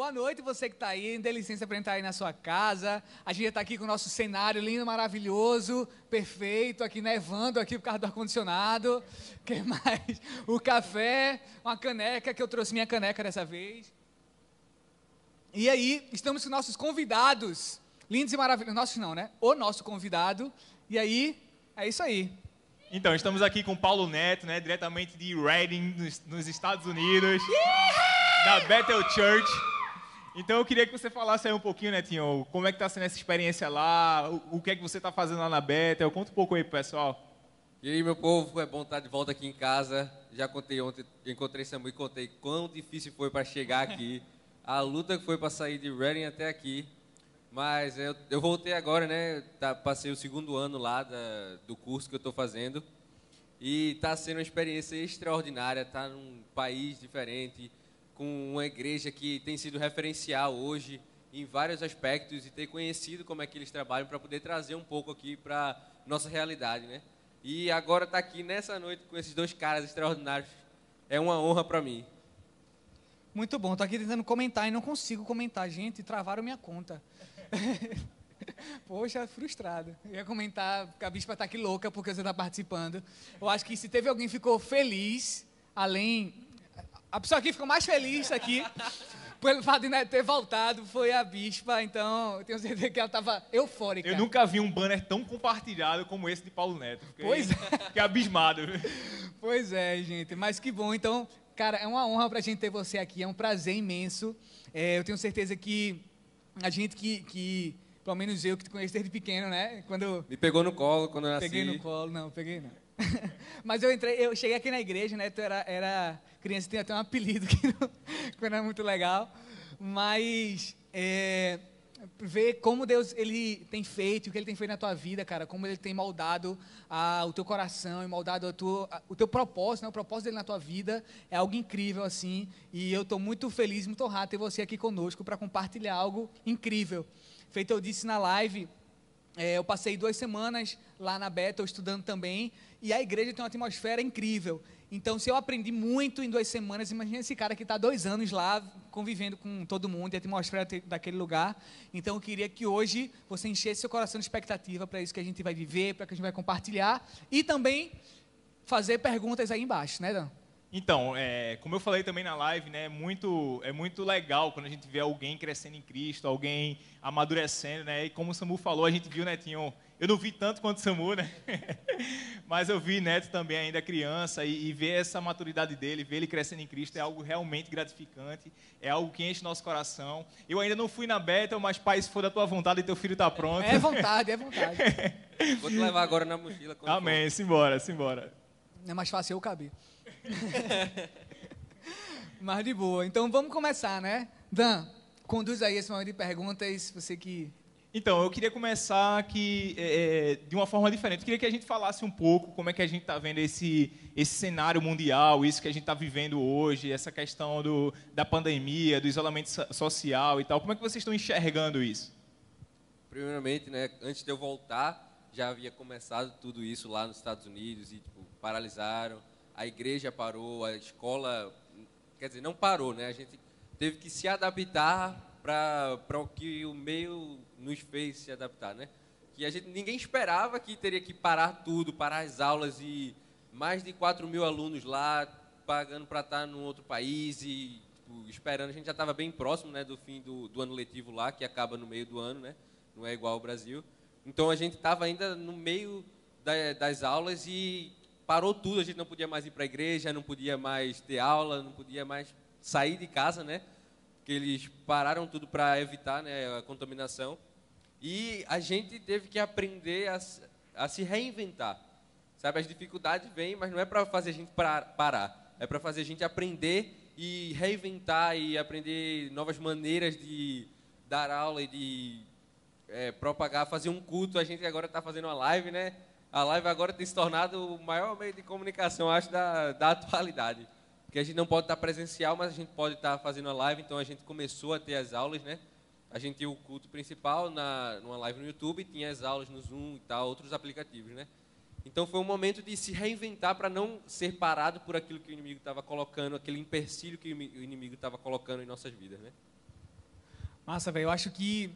Boa noite, você que está aí. Dê licença para entrar aí na sua casa. A gente está aqui com o nosso cenário lindo, maravilhoso, perfeito, aqui nevando aqui por causa do ar-condicionado. que mais? O café, uma caneca, que eu trouxe minha caneca dessa vez. E aí, estamos com nossos convidados, lindos e maravilhosos. Nossos não, né? O nosso convidado. E aí, é isso aí. Então, estamos aqui com Paulo Neto, né, diretamente de Reading, nos, nos Estados Unidos, da Bethel Church. Então, eu queria que você falasse aí um pouquinho, Netinho, como é que está sendo essa experiência lá, o, o que é que você está fazendo lá na Bethel, conta um pouco aí pro pessoal. E aí, meu povo, é bom estar de volta aqui em casa. Já contei ontem, encontrei Samu e contei quão difícil foi para chegar aqui, a luta que foi para sair de Reading até aqui. Mas eu, eu voltei agora, né? Tá, passei o segundo ano lá da, do curso que eu estou fazendo. E está sendo uma experiência extraordinária. Estar tá num país diferente, com uma igreja que tem sido referencial hoje em vários aspectos e ter conhecido como é que eles trabalham para poder trazer um pouco aqui para nossa realidade, né? E agora estar tá aqui nessa noite com esses dois caras extraordinários é uma honra para mim. Muito bom. Estou aqui tentando comentar e não consigo comentar, gente. Travaram minha conta. Poxa, frustrado. Eu ia comentar que a bispa está aqui louca porque você está participando. Eu acho que se teve alguém que ficou feliz, além. A pessoa que ficou mais feliz aqui, pelo fato de né, ter voltado, foi a bispa. Então, eu tenho certeza que ela estava eufórica. Eu nunca vi um banner tão compartilhado como esse de Paulo Neto. Fiquei, pois é. Fiquei abismado. Pois é, gente. Mas que bom. Então, cara, é uma honra para a gente ter você aqui. É um prazer imenso. É, eu tenho certeza que a gente que, que, pelo menos eu que te conheço desde pequeno, né? Quando Me pegou no colo quando eu nasci. Peguei no colo, não, peguei não. Mas eu entrei, eu cheguei aqui na igreja, né? Tu era, era criança, tinha até um apelido que não, que não era muito legal. Mas é, ver como Deus ele tem feito, o que ele tem feito na tua vida, cara, como ele tem moldado a, o teu coração e moldado a tua, a, o teu propósito, né, o propósito dele na tua vida é algo incrível assim. E eu estou muito feliz, muito honrado ter você aqui conosco para compartilhar algo incrível. Feito eu disse na live, é, eu passei duas semanas lá na Bethel estudando também e a igreja tem uma atmosfera incrível. Então, se eu aprendi muito em duas semanas, imagina esse cara que está dois anos lá convivendo com todo mundo e a atmosfera daquele lugar. Então, eu queria que hoje você enchesse seu coração de expectativa para isso que a gente vai viver, para que a gente vai compartilhar e também fazer perguntas aí embaixo, né, Dan? Então, é, como eu falei também na live, né, é muito, é muito legal quando a gente vê alguém crescendo em Cristo, alguém amadurecendo, né? E como o Samu falou, a gente viu, né, tinha, eu não vi tanto quanto o Samu, né? Mas eu vi Neto também ainda criança e, e, ver essa maturidade dele, ver ele crescendo em Cristo é algo realmente gratificante, é algo que enche nosso coração. Eu ainda não fui na Bethel, mas pai, se for da tua vontade, teu filho está pronto. É vontade, é vontade. Vou te levar agora na mochila. Amém, for. simbora, simbora. É mais fácil eu caber. Mas de boa. Então vamos começar, né? Dan, conduz aí esse momento de perguntas, você que. Então, eu queria começar aqui é, é, de uma forma diferente. Eu queria que a gente falasse um pouco como é que a gente está vendo esse, esse cenário mundial, isso que a gente está vivendo hoje, essa questão do, da pandemia, do isolamento social e tal. Como é que vocês estão enxergando isso? Primeiramente, né, antes de eu voltar, já havia começado tudo isso lá nos Estados Unidos e tipo, paralisaram a igreja parou, a escola, quer dizer, não parou, né? A gente teve que se adaptar para o que o meio nos fez se adaptar, né? Que a gente ninguém esperava que teria que parar tudo, parar as aulas e mais de 4 mil alunos lá pagando para estar num outro país e tipo, esperando. A gente já estava bem próximo, né, do fim do, do ano letivo lá, que acaba no meio do ano, né? Não é igual ao Brasil. Então a gente estava ainda no meio da, das aulas e parou tudo, a gente não podia mais ir para a igreja, não podia mais ter aula, não podia mais sair de casa, né? Porque eles pararam tudo para evitar né, a contaminação. E a gente teve que aprender a, a se reinventar. Sabe, as dificuldades vêm, mas não é para fazer a gente parar, é para fazer a gente aprender e reinventar e aprender novas maneiras de dar aula e de é, propagar, fazer um culto. A gente agora está fazendo uma live, né? a live agora tem se tornado o maior meio de comunicação, acho, da, da atualidade. Porque a gente não pode estar presencial, mas a gente pode estar fazendo a live, então a gente começou a ter as aulas, né? A gente tinha o culto principal na, numa live no YouTube, tinha as aulas no Zoom e tal, outros aplicativos, né? Então foi um momento de se reinventar para não ser parado por aquilo que o inimigo estava colocando, aquele empecilho que o inimigo estava colocando em nossas vidas, né? Massa, velho. Eu acho que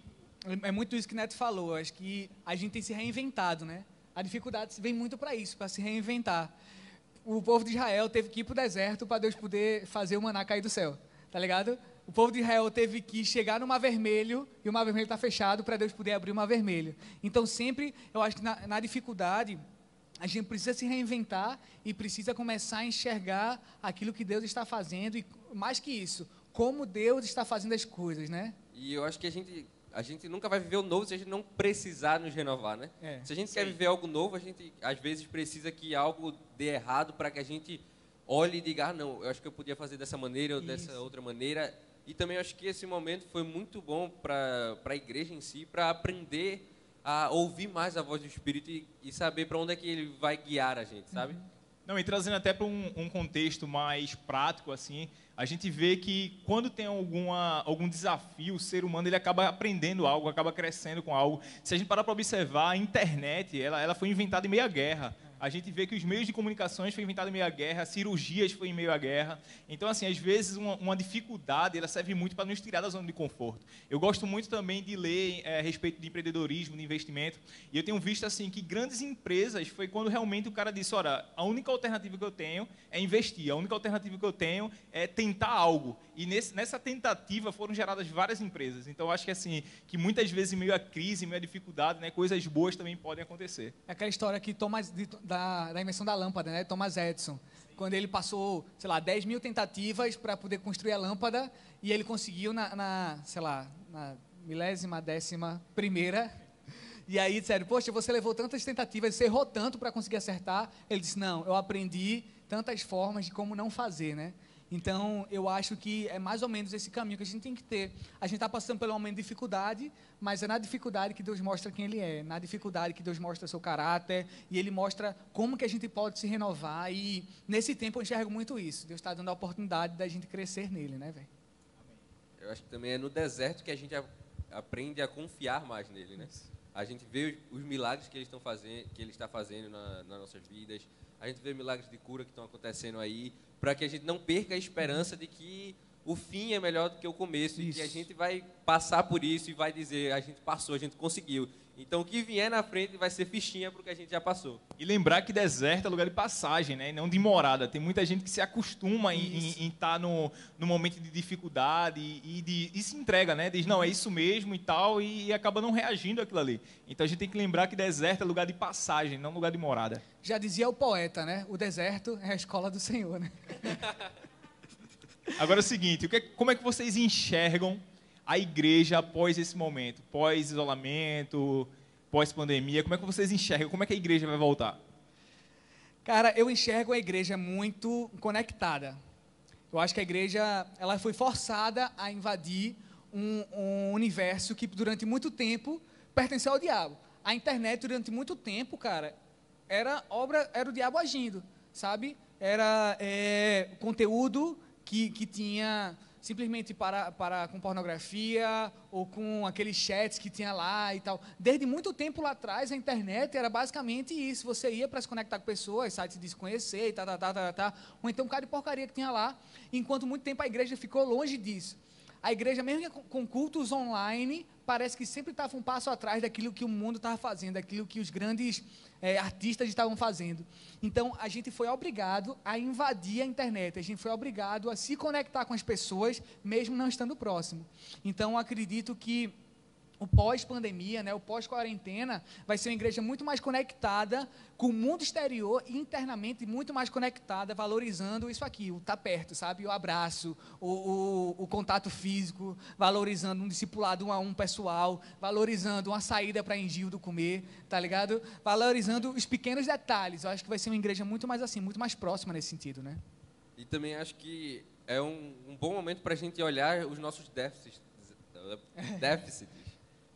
é muito isso que o Neto falou. Eu acho que a gente tem se reinventado, né? A dificuldade vem muito para isso, para se reinventar. O povo de Israel teve que ir para o deserto para Deus poder fazer o maná cair do céu, tá ligado? O povo de Israel teve que chegar no Mar Vermelho e o Mar Vermelho está fechado para Deus poder abrir o Mar Vermelho. Então, sempre, eu acho que na, na dificuldade, a gente precisa se reinventar e precisa começar a enxergar aquilo que Deus está fazendo e, mais que isso, como Deus está fazendo as coisas, né? E eu acho que a gente a gente nunca vai viver o novo se a gente não precisar nos renovar, né? É, se a gente sim. quer viver algo novo, a gente às vezes precisa que algo dê errado para que a gente olhe e diga, ah, não, eu acho que eu podia fazer dessa maneira ou Isso. dessa outra maneira. E também acho que esse momento foi muito bom para a igreja em si, para aprender a ouvir mais a voz do Espírito e, e saber para onde é que ele vai guiar a gente, sabe? Uhum. Não, e trazendo até para um, um, contexto mais prático, assim, a gente vê que quando tem alguma, algum desafio, o ser humano ele acaba aprendendo algo, acaba crescendo com algo. Se a gente parar para observar, a internet ela, ela foi inventada em meia guerra a gente vê que os meios de comunicações foi inventado em meio à guerra, cirurgias foi em meio à guerra. Então, assim, às vezes uma, uma dificuldade ela serve muito para nos tirar da zona de conforto. Eu gosto muito também de ler é, a respeito de empreendedorismo, de investimento, e eu tenho visto assim que grandes empresas foi quando realmente o cara disse, olha, a única alternativa que eu tenho é investir, a única alternativa que eu tenho é tentar algo. E nesse, nessa tentativa foram geradas várias empresas. Então, acho que assim, que muitas vezes em meio à crise, em meio à dificuldade, né, coisas boas também podem acontecer. É aquela história que Thomas, da, da invenção da lâmpada, né? Thomas Edison. Quando ele passou, sei lá, 10 mil tentativas para poder construir a lâmpada e ele conseguiu na, na, sei lá, na milésima, décima primeira. E aí disseram, poxa, você levou tantas tentativas, você errou tanto para conseguir acertar. Ele disse, não, eu aprendi tantas formas de como não fazer, né? Então, eu acho que é mais ou menos esse caminho que a gente tem que ter. A gente está passando pelo momento de dificuldade, mas é na dificuldade que Deus mostra quem Ele é, na dificuldade que Deus mostra seu caráter, e Ele mostra como que a gente pode se renovar, e nesse tempo eu enxergo muito isso. Deus está dando a oportunidade da gente crescer nele, né, velho? Eu acho que também é no deserto que a gente aprende a confiar mais nele, né? A gente vê os milagres que ele, estão fazendo, que ele está fazendo na, nas nossas vidas, a gente vê milagres de cura que estão acontecendo aí, para que a gente não perca a esperança de que o fim é melhor do que o começo isso. e que a gente vai passar por isso e vai dizer a gente passou, a gente conseguiu. Então o que vier na frente vai ser fichinha para o que a gente já passou. E lembrar que deserto é lugar de passagem, né? não de morada. Tem muita gente que se acostuma em estar tá no, no momento de dificuldade e, de, e se entrega, né? Diz, não, é isso mesmo e tal, e, e acaba não reagindo àquilo ali. Então a gente tem que lembrar que deserto é lugar de passagem, não lugar de morada. Já dizia o poeta, né? O deserto é a escola do Senhor, né? Agora é o seguinte, como é que vocês enxergam a igreja após esse momento, pós-isolamento, pós-pandemia? Como é que vocês enxergam? Como é que a igreja vai voltar? Cara, eu enxergo a igreja muito conectada. Eu acho que a igreja ela foi forçada a invadir um, um universo que durante muito tempo pertenceu ao diabo. A internet durante muito tempo, cara, era obra, era o diabo agindo, sabe? Era é, conteúdo que, que tinha simplesmente para, para com pornografia ou com aqueles chats que tinha lá e tal. Desde muito tempo lá atrás, a internet era basicamente isso. Você ia para se conectar com pessoas, sites de se conhecer e tal, tal, tal, tal, tal, ou então um cara de porcaria que tinha lá, enquanto muito tempo a igreja ficou longe disso. A igreja, mesmo com cultos online, parece que sempre estava um passo atrás daquilo que o mundo estava fazendo, daquilo que os grandes é, artistas estavam fazendo. Então, a gente foi obrigado a invadir a internet, a gente foi obrigado a se conectar com as pessoas, mesmo não estando próximo. Então, acredito que o pós-pandemia, né, o pós-quarentena, vai ser uma igreja muito mais conectada com o mundo exterior e internamente muito mais conectada, valorizando isso aqui, o estar tá perto, sabe? O abraço, o, o, o, contato físico, valorizando um discipulado um a um pessoal, valorizando uma saída para Engil do comer, tá ligado? Valorizando os pequenos detalhes. Eu acho que vai ser uma igreja muito mais assim, muito mais próxima nesse sentido, né? E também acho que é um, um bom momento para a gente olhar os nossos déficits. déficits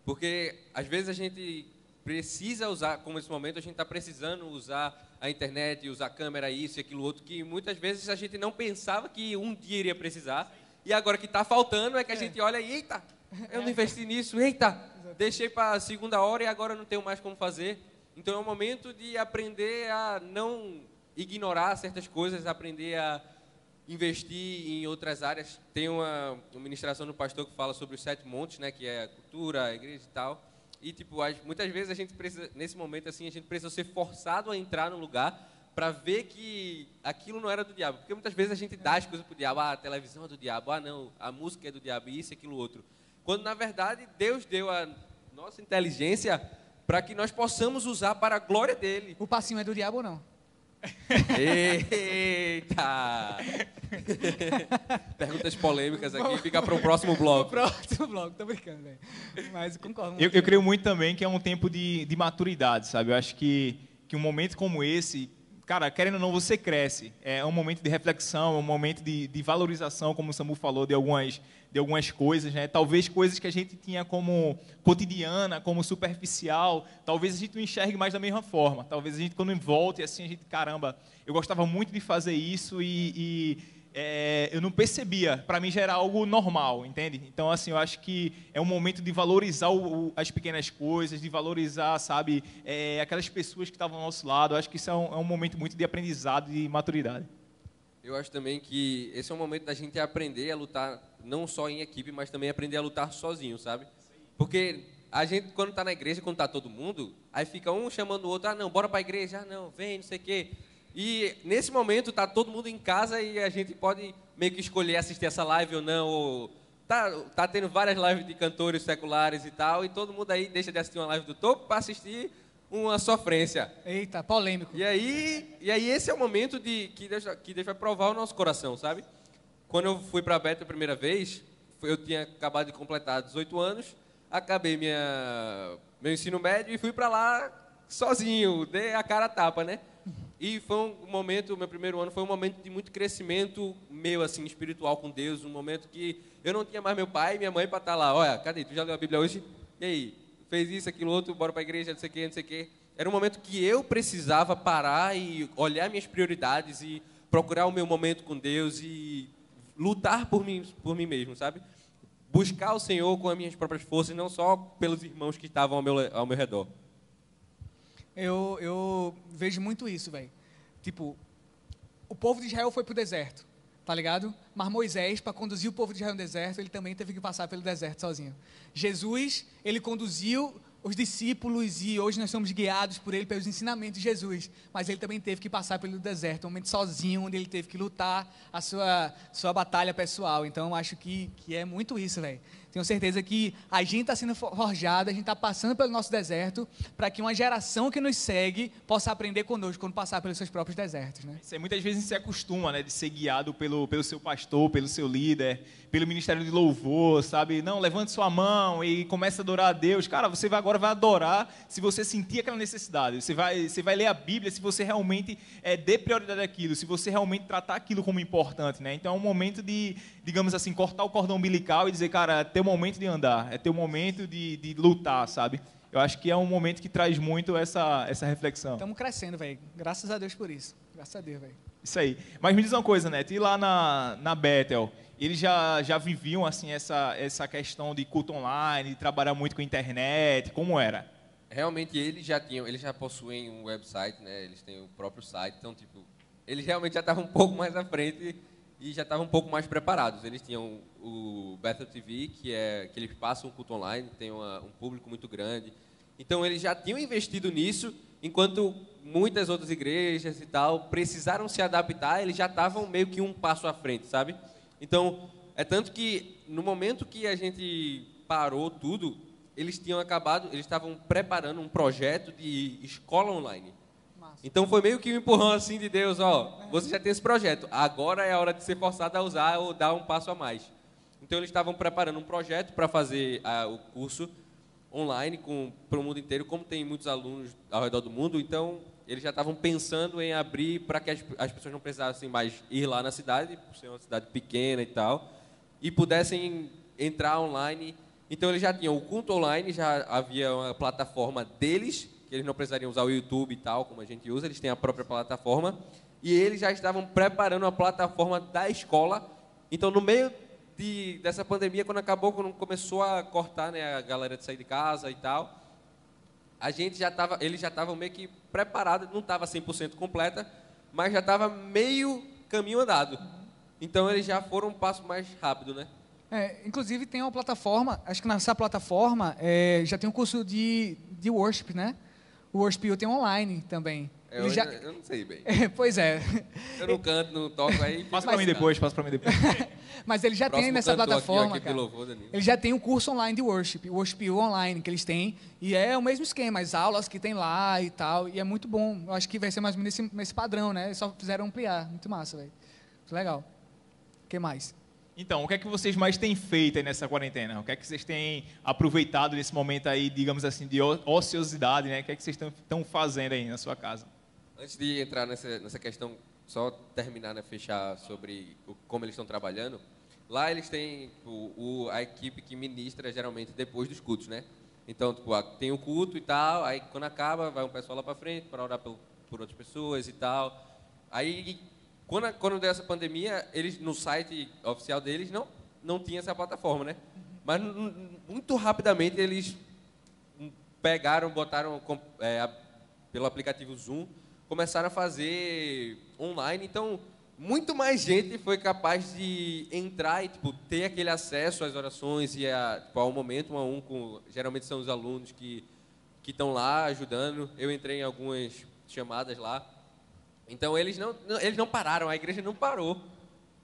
porque às vezes a gente precisa usar, como nesse momento a gente está precisando usar a internet, usar a câmera, isso e aquilo outro, que muitas vezes a gente não pensava que um dia iria precisar. E agora que está faltando é que a é. gente olha e, eita, eu não investi nisso, eita, deixei para a segunda hora e agora não tenho mais como fazer. Então é um momento de aprender a não ignorar certas coisas, aprender a investir em outras áreas. Tem uma, uma ministração do pastor que fala sobre os sete montes, né, que é a cultura, a igreja e tal. E tipo, as, muitas vezes a gente precisa, nesse momento assim, a gente precisa ser forçado a entrar no lugar para ver que aquilo não era do diabo. Porque muitas vezes a gente dá as coisas para o diabo, ah, a televisão é do diabo, ah, não, a música é do diabo, isso, aquilo, outro. Quando, na verdade, Deus deu a nossa inteligência para que nós possamos usar para a glória dele. O passinho é do diabo ou não? Eita! Perguntas polêmicas aqui, fica para o próximo bloco. O próximo bloco, tô brincando, velho. Mas concordo. Eu, eu creio muito também que é um tempo de, de maturidade, sabe? Eu acho que, que um momento como esse, cara, querendo ou não, você cresce. É um momento de reflexão, é um momento de, de valorização, como o Samu falou, de algumas, de algumas coisas, né? Talvez coisas que a gente tinha como cotidiana, como superficial, talvez a gente não enxergue mais da mesma forma. Talvez a gente, quando volte, assim, a gente, caramba, eu gostava muito de fazer isso e, e é, eu não percebia. Para mim já era algo normal, entende? Então, assim, eu acho que é um momento de valorizar o, o, as pequenas coisas, de valorizar, sabe, é, aquelas pessoas que estavam ao nosso lado. Eu acho que isso é um, é um momento muito de aprendizado e maturidade. Eu acho também que esse é um momento da gente aprender a lutar não só em equipe, mas também aprender a lutar sozinho, sabe? Porque a gente, quando está na igreja, quando está todo mundo, aí fica um chamando o outro, ah, não, bora para a igreja, ah, não, vem, não sei o quê. E nesse momento está todo mundo em casa e a gente pode meio que escolher assistir essa live ou não. Ou tá, tá tendo várias lives de cantores seculares e tal, e todo mundo aí deixa de assistir uma live do topo para assistir uma sofrência. Eita, polêmico. E aí, e aí esse é o momento de que Deus, que Deus vai provar o nosso coração, sabe? Quando eu fui para a Beta a primeira vez, eu tinha acabado de completar 18 anos, acabei minha, meu ensino médio e fui para lá sozinho, dei a cara a tapa, né? E foi um momento, meu primeiro ano foi um momento de muito crescimento meu, assim, espiritual com Deus, um momento que eu não tinha mais meu pai e minha mãe para estar tá lá. Olha, cadê? Tu já leu a Bíblia hoje? E aí? Fez isso, aquilo, outro, bora para a igreja, não sei o quê, não sei o quê. Era um momento que eu precisava parar e olhar minhas prioridades e procurar o meu momento com Deus e lutar por mim, por mim mesmo, sabe? Buscar o Senhor com as minhas próprias forças, não só pelos irmãos que estavam ao meu, ao meu redor. Eu, eu vejo muito isso, velho. Tipo, o povo de Israel foi para o deserto, tá ligado? Mas Moisés, para conduzir o povo de Israel no deserto, ele também teve que passar pelo deserto sozinho. Jesus, ele conduziu os discípulos e hoje nós somos guiados por ele pelos ensinamentos de Jesus, mas ele também teve que passar pelo deserto, um momento sozinho, onde ele teve que lutar a sua, sua batalha pessoal. Então, acho que, que é muito isso, velho. Tenho certeza que a gente está sendo forjado, a gente está passando pelo nosso deserto, para que uma geração que nos segue possa aprender conosco quando passar pelos seus próprios desertos. Né? Isso, muitas vezes se acostuma né, de ser guiado pelo, pelo seu pastor, pelo seu líder, pelo ministério de louvor, sabe? Não, levante sua mão e comece a adorar a Deus. Cara, você vai, agora vai adorar se você sentir aquela necessidade. Você vai, você vai ler a Bíblia se você realmente é, dê prioridade àquilo, se você realmente tratar aquilo como importante. Né? Então é um momento de, digamos assim, cortar o cordão umbilical e dizer, cara, teu momento de andar, é teu momento de, de lutar, sabe? Eu acho que é um momento que traz muito essa, essa reflexão. Estamos crescendo, velho. Graças a Deus por isso. Graças a Deus, velho. Isso aí. Mas me diz uma coisa, Neto, e lá na, na Bethel, eles já, já viviam assim essa, essa questão de culto online, de trabalhar muito com internet, como era? Realmente eles já tinham, eles já possuem um website, né? Eles têm o próprio site, então tipo, eles realmente já estavam um pouco mais à frente e já estavam um pouco mais preparados. Eles tinham o Bethel TV, que é que eles passam um culto online, tem uma, um público muito grande. Então eles já tinham investido nisso, enquanto muitas outras igrejas e tal precisaram se adaptar, eles já estavam meio que um passo à frente, sabe? Então, é tanto que no momento que a gente parou tudo, eles tinham acabado, eles estavam preparando um projeto de escola online. Então foi meio que um empurrão assim de Deus, ó, você já tem esse projeto, agora é a hora de ser forçado a usar ou dar um passo a mais. Então eles estavam preparando um projeto para fazer a, o curso online para o mundo inteiro, como tem muitos alunos ao redor do mundo, então eles já estavam pensando em abrir para que as, as, pessoas não precisassem mais ir lá na cidade, por ser uma cidade pequena e tal, e pudessem entrar online. Então eles já tinham o culto online, já havia uma plataforma deles que eles não precisariam usar o YouTube e tal, como a gente usa, eles têm a própria plataforma. E eles já estavam preparando a plataforma da escola. Então, no meio de, dessa pandemia, quando acabou, quando começou a cortar né, a galera de sair de casa e tal, a gente já estava, eles já estavam meio que preparados, não estava 100% completa, mas já estava meio caminho andado. Então eles já foram um passo mais rápido, né? É, inclusive tem uma plataforma, acho que nessa plataforma é, já tem um curso de, de worship, né? O Worship U tem online também. Eu, Ele já- eu não sei bem. É, pois é. Eu não canto, não toco aí. Passa pra mim depois, passa pra mim depois. Mas ele já tem Próximo nessa aqui, ó, plataforma, aqui louvor. Ele já tem um curso online de worship, o Worship U online que eles têm, e é o mesmo esquema, as aulas que tem lá e tal, e é muito bom. Eu acho que vai ser mais ou menos nesse, nesse padrão, né? Eles só fizeram ampliar, muito massa, velho. Muito legal. O que mais? Então, o que é que vocês mais têm feito aí nessa quarentena? O que é que vocês têm aproveitado nesse momento aí, digamos assim, de ociosidade, né? O que é que vocês estão- fazendo aí na sua casa? Antes de entrar nessa, nessa questão, só terminar, né, fechar sobre o- como eles estão trabalhando. Lá eles têm o, o- a equipe que ministra geralmente depois dos cultos, né? Então, tipo, tem o culto e tal, aí quando acaba, vai um pessoal lá para frente para orar por, por outras pessoas e tal. Aí, quando, quando deu essa pandemia, eles no site oficial deles não, não tinha essa plataforma, né? Mas muito rapidamente eles pegaram, botaram é, pelo aplicativo Zoom, começaram a fazer online. Então, muito mais gente foi capaz de entrar e tipo, ter aquele acesso às orações e a, tipo, ao momento um a um. Com, geralmente são os alunos que estão lá ajudando. Eu entrei em algumas chamadas lá. Então, eles não, eles não pararam, a igreja não parou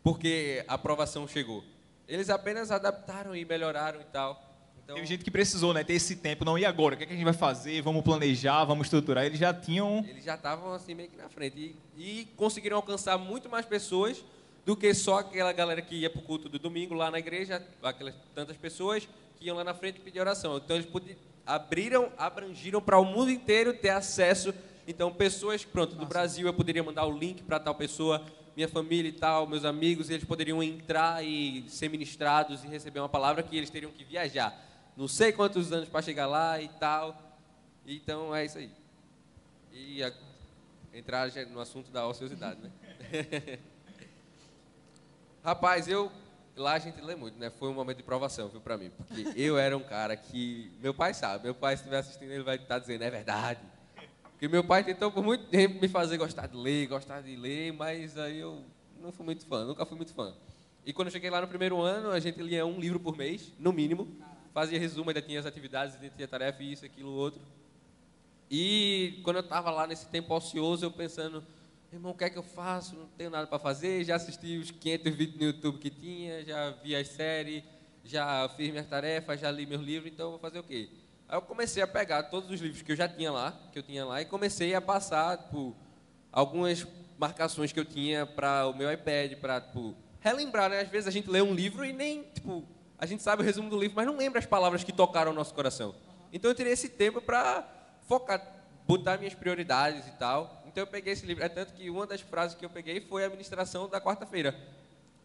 porque a aprovação chegou. Eles apenas adaptaram e melhoraram e tal. Então, Teve gente que precisou, né, ter esse tempo. Não, e agora? O que, é que a gente vai fazer? Vamos planejar, vamos estruturar. Eles já tinham... Eles já estavam assim meio que na frente e, e conseguiram alcançar muito mais pessoas do que só aquela galera que ia para o culto do domingo lá na igreja, aquelas tantas pessoas que iam lá na frente pedir oração. Então eles podi- abriram, abrangiram para o mundo inteiro ter acesso. Então pessoas, pronto, do Brasil eu poderia mandar o link para tal pessoa, minha família e tal, meus amigos, eles poderiam entrar e ser ministrados e receber uma palavra que eles teriam que viajar. Não sei quantos anos para chegar lá e tal. Então é isso aí. E a- entrar no assunto da ociosidade, né? Rapaz, eu lá a gente lê muito, né? Foi um momento de provação, viu, para mim, porque eu era um cara que meu pai sabe, meu pai se estiver assistindo ele vai estar dizendo é verdade. Porque meu pai tentou por muito tempo me fazer gostar de ler, gostar de ler, mas aí eu não fui muito fã, nunca fui muito fã. E quando eu cheguei lá no primeiro ano, a gente lia um livro por mês, no mínimo, fazia resumo, ainda tinha as atividades, ainda tinha tarefa, isso, aquilo, outro. E quando eu estava lá nesse tempo ocioso, eu pensando, irmão, o que é que eu faço? Não tenho nada para fazer. Já assisti os 500 vídeos no YouTube que tinha, já vi as séries, já fiz minhas tarefas, já li meus livros, então eu vou fazer o quê? Aí eu comecei a pegar todos os livros que eu já tinha lá, que eu tinha lá, e comecei a passar, tipo, algumas marcações que eu tinha para o meu iPad, para, tipo, relembrar, né? Às vezes a gente lê um livro e nem, tipo, a gente sabe o resumo do livro, mas não lembra as palavras que tocaram o nosso coração. Então eu tirei esse tempo para focar, botar minhas prioridades e tal. Então eu peguei esse livro. É tanto que uma das frases que eu peguei foi a ministração da quarta-feira.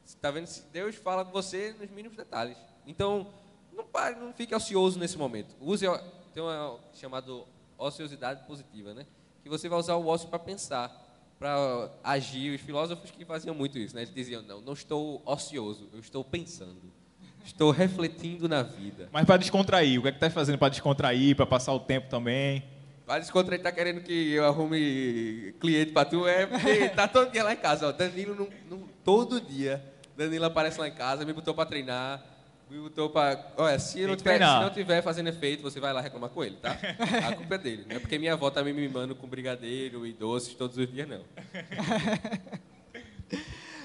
Você Tá vendo? Deus fala com você nos mínimos detalhes. Então, não pare, não fique ocioso nesse momento. Use, tem uma chamado ociosidade positiva, né? Que você vai usar o ócio para pensar, para agir. Os filósofos que faziam muito isso, né? Eles diziam: não, não estou ocioso, eu estou pensando. Estou refletindo na vida. Mas para descontrair, o que é que tá fazendo para descontrair, para passar o tempo também? Vai descontrair, tá querendo que eu arrume cliente pra tu, é porque tá todo dia lá em casa, ó. Danilo, não, não- todo dia, Danilo aparece lá em casa, me botou pra treinar, me botou pra... Olha, se, não tiver, se não tiver fazendo efeito, você vai lá reclamar com ele, tá? A culpa é dele. Não é porque minha avó tá me mimando com brigadeiro e doces todos os dias, não.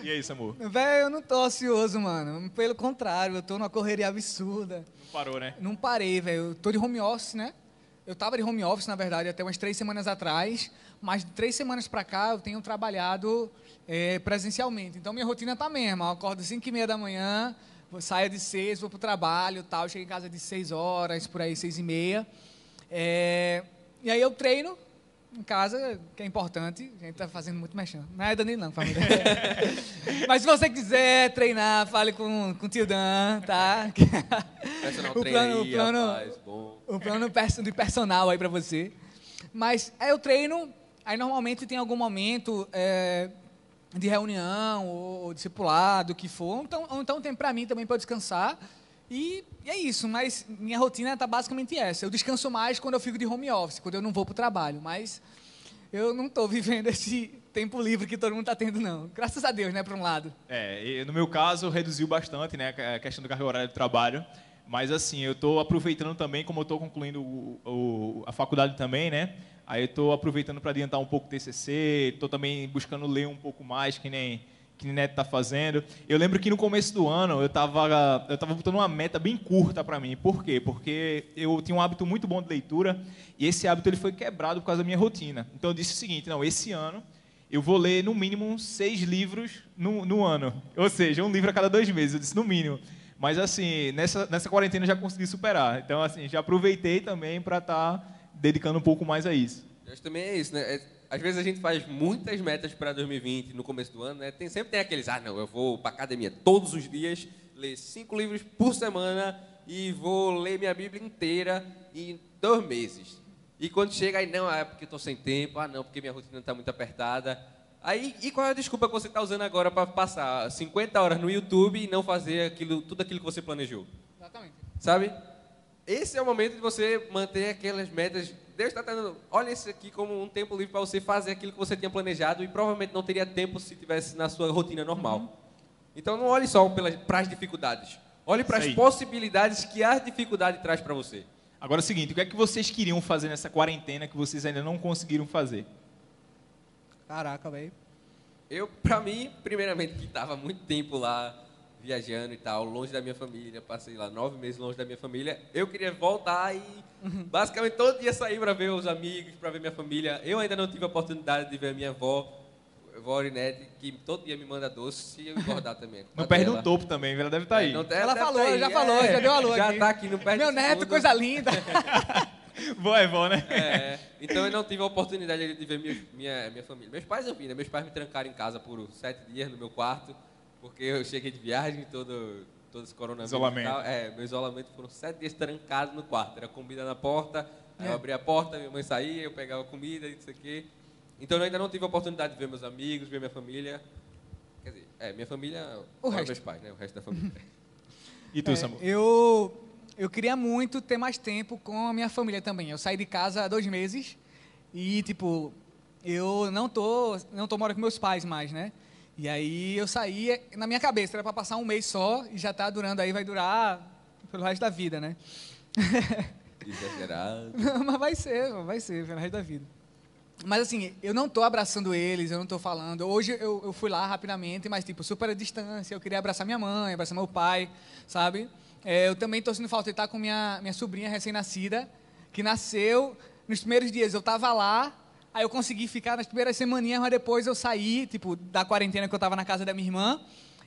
E aí, Samu? Velho, eu não tô ocioso, mano. Pelo contrário, eu tô numa correria absurda. Não parou, né? Não parei, velho. Eu tô de home office, né? Eu tava de home office, na verdade, até umas três semanas atrás. Mas de três semanas pra cá, eu tenho trabalhado eh, presencialmente. Então, minha rotina tá a mesma. Eu acordo às cinco e meia da manhã, saio de seis, vou pro trabalho tal. Chego em casa de seis horas, por aí, seis e meia. Eh, e aí eu treino em casa, que é importante. A gente tá fazendo muito mexendo. Não é Danilo, não. muito. Mas se você quiser treinar, fale com, com o tio Dan, tá? O plano- o plano- rapaz, o plano de personal aí pra você. Mas aí eu treino, aí normalmente tem algum momento é, de reunião ou, ou discipulado, o que for. Então, ou então tem pra mim também para descansar. E, e é isso, mas minha rotina tá basicamente essa. Eu descanso mais quando eu fico de home office, quando eu não vou pro trabalho. Mas eu não estou vivendo esse tempo livre que todo mundo está tendo, não. Graças a Deus, né, por um lado. É, no meu caso, reduziu bastante, né, a questão do carga de trabalho. Mas, assim, eu estou aproveitando também, como eu estou concluindo o, o, a faculdade também, né? Aí estou aproveitando para adiantar um pouco o TCC, estou também buscando ler um pouco mais, que nem que Neto está fazendo. Eu lembro que no começo do ano eu estava eu tava botando uma meta bem curta para mim. Por quê? Porque eu tinha um hábito muito bom de leitura e esse hábito ele foi quebrado por causa da minha rotina. Então eu disse o seguinte: não, esse ano eu vou ler no mínimo seis livros no, no ano. Ou seja, um livro a cada dois meses. Eu disse no mínimo. Mas assim, nessa, nessa quarentena eu já consegui superar. Então, assim, já aproveitei também para estar tá dedicando um pouco mais a isso. Acho também é isso, né? É, às vezes a gente faz muitas metas para 2020 no começo do ano, né? Tem, sempre tem aqueles, ah, não, eu vou para academia todos os dias, ler cinco livros por semana e vou ler minha Bíblia inteira em dois meses. E quando chega aí, não, é porque estou sem tempo, ah, não, porque minha rotina está muito apertada. Aí, e qual é a desculpa que você está usando agora para passar 50 horas no YouTube e não fazer aquilo, tudo aquilo que você planejou? Exatamente. Sabe? Esse é o momento de você manter aquelas metas. Deus está dando, olha isso aqui como um tempo livre para você fazer aquilo que você tinha planejado e provavelmente não teria tempo se tivesse na sua rotina normal. Uhum. Então não olhe só para as dificuldades. Olhe para as possibilidades que a dificuldade traz para você. Agora é o seguinte, o que é que vocês queriam fazer nessa quarentena que vocês ainda não conseguiram fazer? Caraca, velho. Eu, pra mim, primeiramente, que estava muito tempo lá viajando e tal, longe da minha família, passei lá nove meses longe da minha família. Eu queria voltar e uhum. basicamente todo dia sair para ver os amigos, para ver minha família. Eu ainda não tive a oportunidade de ver a minha avó, avó Orinete, que todo dia me manda doce e eu engordar também. Não perde um topo também, ela deve estar tá é, aí. É, não, ela, ela falou, tá já falou, é, já deu a lua Já aqui. tá aqui, não perde Meu neto, coisa linda. Boa é bom, né? É, então eu não tive a oportunidade de ver minha, minha, minha família. Meus pais eu vi, né? Meus pais me trancaram em casa por sete dias no meu quarto, porque eu cheguei de viagem, todo, todo esse coronavírus. Isolamento. É, meu isolamento foram sete dias trancado no quarto. Era comida na porta, é. eu abria a porta, minha mãe saía, eu pegava comida e isso aqui. Então eu ainda não tive a oportunidade de ver meus amigos, ver minha família. Quer dizer, é, minha família, o resto. meus pais, né? O resto da família. e tu, é, Samu? Eu eu queria muito ter mais tempo com a minha família também. Eu saí de casa há dois meses e, tipo, eu não tô, não tô morando com meus pais mais, né? E aí eu saí, na minha cabeça, era para passar um mês só e já está durando aí, vai durar pelo resto da vida, né? Exagerado. mas vai ser, vai ser pelo resto da vida. Mas assim, eu não estou abraçando eles, eu não estou falando. Hoje eu, eu fui lá rapidamente, mas tipo, super a distância. Eu queria abraçar minha mãe, abraçar meu pai, sabe? É, eu também estou sentindo falta de estar com minha, minha sobrinha recém-nascida, que nasceu nos primeiros dias. Eu estava lá, aí eu consegui ficar nas primeiras semaninhas, mas depois eu saí, tipo, da quarentena que eu estava na casa da minha irmã.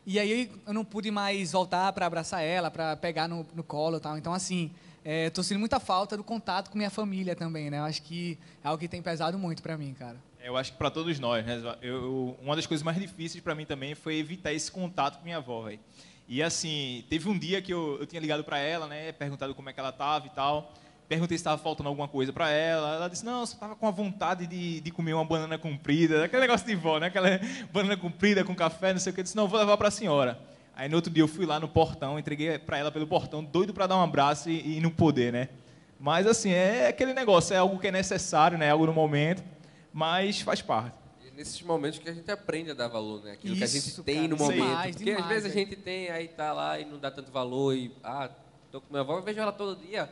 E aí eu não pude mais voltar para abraçar ela, para pegar no, no colo e tal. Então, assim, é, sentindo muita falta do contato com minha família também, né? Eu acho que é algo que tem pesado muito para mim, cara. É, eu acho que para todos nós, né? Eu, uma das coisas mais difíceis para mim também foi evitar esse contato com minha avó, velho. E assim, teve um dia que eu, eu tinha ligado para ela, né, perguntado como é que ela estava e tal. Perguntei se estava faltando alguma coisa para ela. Ela disse: Não, só estava com a vontade de, de comer uma banana comprida, aquele negócio de vó, né? Aquela banana comprida com café, não sei o que. Eu disse: Não, vou levar para a senhora. Aí no outro dia eu fui lá no portão, entreguei para ela pelo portão, doido para dar um abraço e, e não poder, né? Mas assim, é aquele negócio, é algo que é necessário, né? Algo no momento, mas faz parte nesses momentos que a gente aprende a dar valor, né? Aquilo Isso, que a gente tem cara, no momento. Demais, Porque demais, às vezes a gente tem, aí tá lá e não dá tanto valor e ah, tô com minha avó, eu vejo ela todo dia.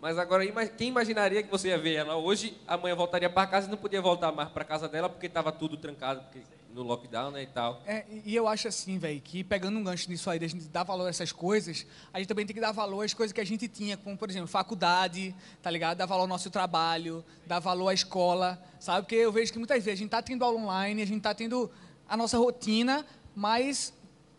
Mas agora, quem imaginaria que você ia ver ela hoje, amanhã voltaria para casa e não podia voltar mais para casa dela porque estava tudo trancado porque, no lockdown né, e tal. É, e eu acho assim, velho, que pegando um gancho nisso aí, da gente dar valor a essas coisas, a gente também tem que dar valor às coisas que a gente tinha, como, por exemplo, faculdade, tá ligado? Dar valor ao nosso trabalho, dar valor à escola, sabe? Porque eu vejo que muitas vezes a gente está tendo aula online, a gente está tendo a nossa rotina, mas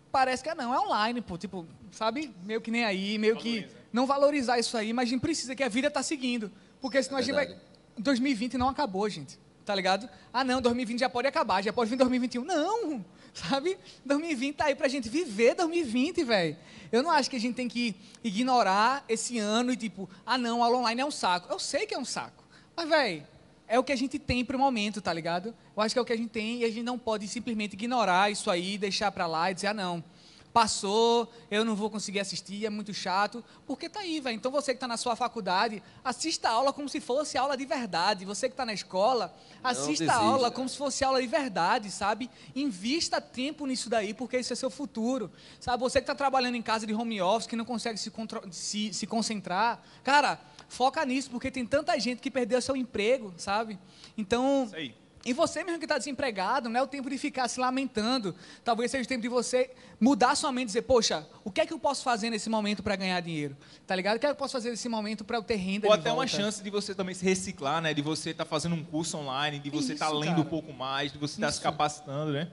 parece que é não, é online, pô, tipo, sabe? Meio que nem aí, meio Valoriza. que não valorizar isso aí, mas a gente precisa que a vida está seguindo. Porque senão é a gente vai. 2020 não acabou, gente. Tá ligado? Ah, não, 2020 já pode acabar, já pode vir 2021. Não! Sabe? 2020 tá aí pra gente viver 2020, velho. Eu não acho que a gente tem que ignorar esse ano e tipo, ah, não, aula online é um saco. Eu sei que é um saco. Mas, velho, é o que a gente tem pro momento, tá ligado? Eu acho que é o que a gente tem e a gente não pode simplesmente ignorar isso aí, deixar pra lá e dizer, ah, não passou, eu não vou conseguir assistir, é muito chato. Porque tá aí, velho. Então você que está na sua faculdade, assista a aula como se fosse aula de verdade. Você que está na escola, assista a aula como se fosse aula de verdade, sabe? Invista tempo nisso daí, porque isso é seu futuro. Sabe, você que está trabalhando em casa de home office, que não consegue se, se, se concentrar, cara, foca nisso, porque tem tanta gente que perdeu seu emprego, sabe? Então. Isso aí e você mesmo que está desempregado, não é o tempo de ficar se lamentando. Talvez seja o tempo de você mudar sua mente e dizer, poxa, o que é que eu posso fazer nesse momento para ganhar dinheiro? Tá ligado? O que é que eu posso fazer nesse momento para eu ter renda Ou até volta? uma chance de você também se reciclar, né? De você estar tá fazendo um curso online, de você estar tá lendo cara. um pouco mais, de você estar tá se capacitando, né?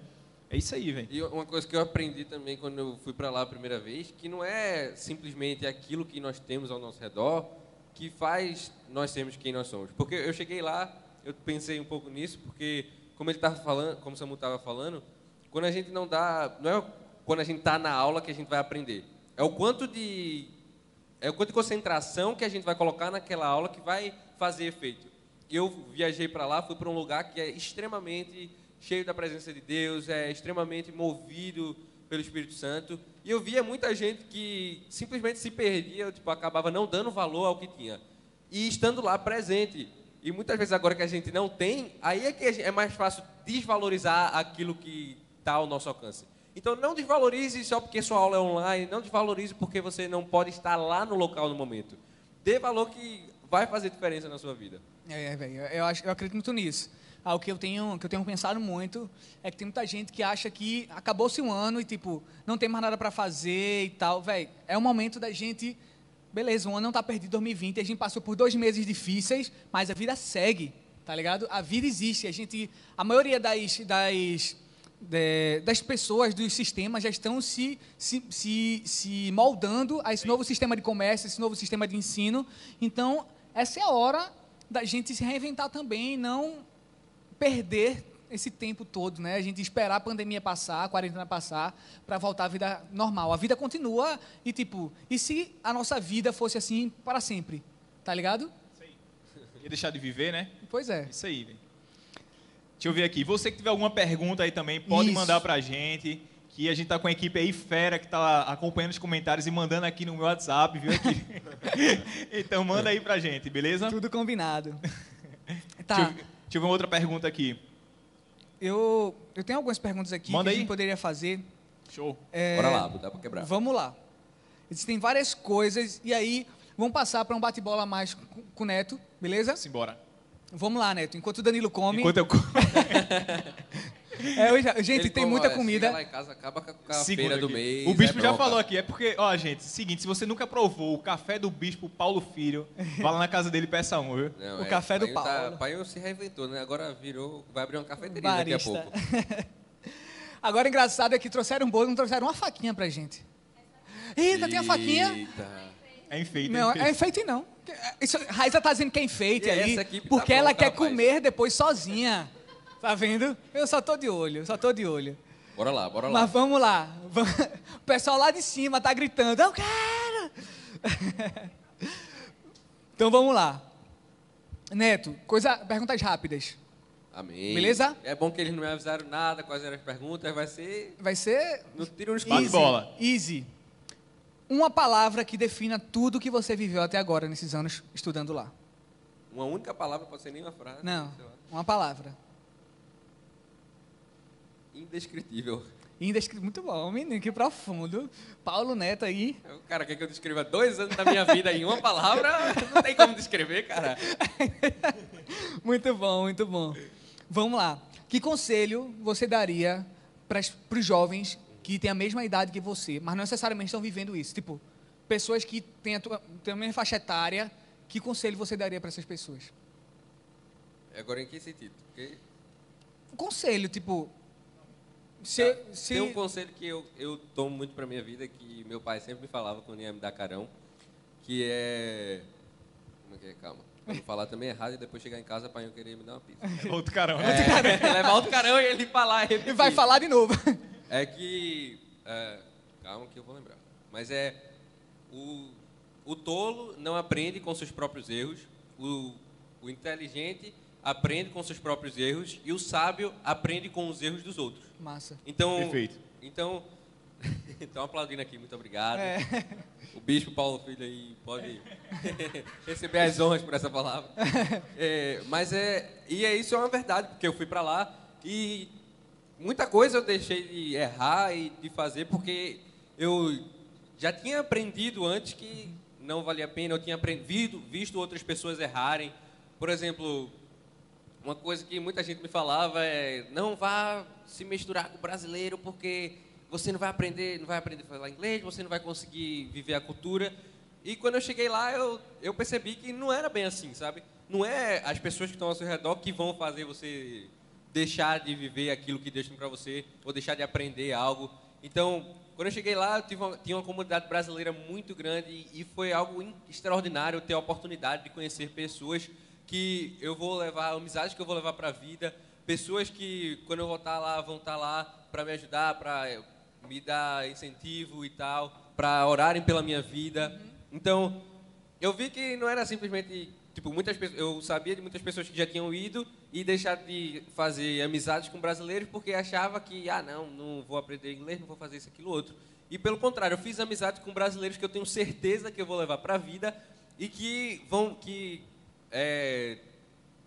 É isso aí, velho. E uma coisa que eu aprendi também quando eu fui para lá a primeira vez, que não é simplesmente aquilo que nós temos ao nosso redor que faz nós sermos quem nós somos. Porque eu cheguei lá eu pensei um pouco nisso, porque como ele estava falando, como o Samu estava falando, quando a gente não dá, não é quando a gente está na aula que a gente vai aprender, é o quanto de é o quanto de concentração que a gente vai colocar naquela aula que vai fazer efeito. Eu viajei para lá, fui para um lugar que é extremamente cheio da presença de Deus, é extremamente movido pelo Espírito Santo, e eu via muita gente que simplesmente se perdia, tipo, acabava não dando valor ao que tinha. E estando lá presente, e muitas vezes agora que a gente não tem, aí é que é mais fácil desvalorizar aquilo que está ao nosso alcance. Então não desvalorize só porque sua aula é online, não desvalorize porque você não pode estar lá no local no momento. Dê valor que vai fazer diferença na sua vida. É, é velho, eu, acho, eu acredito muito nisso. Ah, o que eu tenho, que eu tenho pensado muito é que tem muita gente que acha que acabou-se um ano e tipo não tem mais nada para fazer e tal, velho. É o momento da gente beleza, um ano não está perdido 2020, a gente passou por dois meses difíceis, mas a vida segue, tá ligado? A vida existe, a gente, a maioria das, das, de, das pessoas, dos sistemas já estão se, se, se, se moldando a esse novo sistema de comércio, esse novo sistema de ensino, então essa é a hora da gente se reinventar também, não perder esse tempo todo, né? A gente esperar a pandemia passar, a quarentena passar, para voltar à vida normal. A vida continua e, tipo, e se a nossa vida fosse assim para sempre? Tá ligado? Isso aí. Ia deixar de viver, né? Pois é. Isso aí, velho. Deixa eu ver aqui. Você que tiver alguma pergunta aí também, pode Isso. mandar a gente. Que a gente tá com a equipe aí fera que tá acompanhando os comentários e mandando aqui no meu WhatsApp, viu aqui. então manda aí pra gente, beleza? Tudo combinado. tá. Deixa eu, deixa eu ver uma outra pergunta aqui eu, eu tenho algumas perguntas aqui Manda que aí. a gente poderia fazer. Show. É, Bora lá, dá para quebrar. Vamos lá. Existem várias coisas, e aí vamos passar para um bate-bola mais com, com o Neto, beleza? Simbora. Vamos lá, Neto. Enquanto o Danilo come. Enquanto eu como. É, já, gente, Ele tem muita comida. lá em casa, acaba com a feira do mês. O bispo é já falou aqui, é porque, ó, gente, seguinte, se você nunca provou o café do bispo Paulo Filho, vá lá na casa dele e peça um, viu? Não, o é, café do tá- Paulo. Tá, pai se reinventou, né? Agora virou, vai abrir uma cafeteria Barista. daqui a pouco. Agora, engraçado é que trouxeram um bolo, não trouxeram uma faquinha pra gente. Eita, Eita. tem a faquinha. É enfeite. Não, é enfeite não. Isso, Raiza tá dizendo que é enfeite e ali, porque tá ela quer rapaz. comer depois sozinha. Tá vendo? Eu só tô de olho, só tô de olho. Bora lá, bora lá. Mas vamos lá. O pessoal lá de cima tá gritando, eu quero! então vamos lá. Neto, coisa, perguntas rápidas. Amém. Beleza? É bom que eles não me avisaram nada, quais eram as perguntas, vai ser... Vai ser... No tiro nos Easy, bola. Easy. Uma palavra que defina tudo que você viveu até agora, nesses anos estudando lá. Uma única palavra, pode ser nem uma frase. Não, uma palavra. Indescritível. Indescritível. Muito bom, menino, que profundo. Paulo Neto aí. O cara quer que eu descreva dois anos da minha vida em uma palavra? Não tem como descrever, cara. muito bom, muito bom. Vamos lá. Que conselho você daria para os jovens que têm a mesma idade que você, mas não necessariamente estão vivendo isso? Tipo, pessoas que têm a, tua, têm a mesma faixa etária, que conselho você daria para essas pessoas? Agora, em que sentido? Porque... Conselho, tipo, se, tá. se... Tem um conselho que eu, eu tomo muito para minha vida, que meu pai sempre me falava quando ia me dar carão, que é... Como é que é? Calma. Vou falar também errado e depois chegar em casa para eu querer me dar uma pizza. outro carão. É, outro carão. levar outro carão e ele falar. E vai falar de novo. É que... É, calma que eu vou lembrar. Mas é... O, o tolo não aprende com seus próprios erros. O, o inteligente aprende com seus próprios erros e o sábio aprende com os erros dos outros. Massa. Então, Perfeito. Então, Estão aplaudindo aqui, muito obrigado. É. O bispo Paulo Filho aí pode receber as honras por essa palavra. É, mas é. E é isso é uma verdade, porque eu fui para lá e muita coisa eu deixei de errar e de fazer porque eu já tinha aprendido antes que não valia a pena, eu tinha aprendido, visto outras pessoas errarem. Por exemplo, uma coisa que muita gente me falava é: não vá se misturar com o brasileiro porque você não vai aprender, não vai aprender a falar inglês, você não vai conseguir viver a cultura. E quando eu cheguei lá, eu, eu percebi que não era bem assim, sabe? Não é as pessoas que estão ao seu redor que vão fazer você deixar de viver aquilo que tem para você ou deixar de aprender algo. Então, quando eu cheguei lá, eu uma, tinha uma comunidade brasileira muito grande e foi algo extraordinário ter a oportunidade de conhecer pessoas que eu vou levar, amizades que eu vou levar para a vida, pessoas que quando eu voltar lá vão estar lá para me ajudar, para me dar incentivo e tal, para orarem pela minha vida. Então, eu vi que não era simplesmente, tipo, muitas eu sabia de muitas pessoas que já tinham ido e deixar de fazer amizades com brasileiros porque achava que, ah, não, não vou aprender inglês, não vou fazer isso, aquilo, outro. E pelo contrário, eu fiz amizades com brasileiros que eu tenho certeza que eu vou levar para a vida e que vão, que é,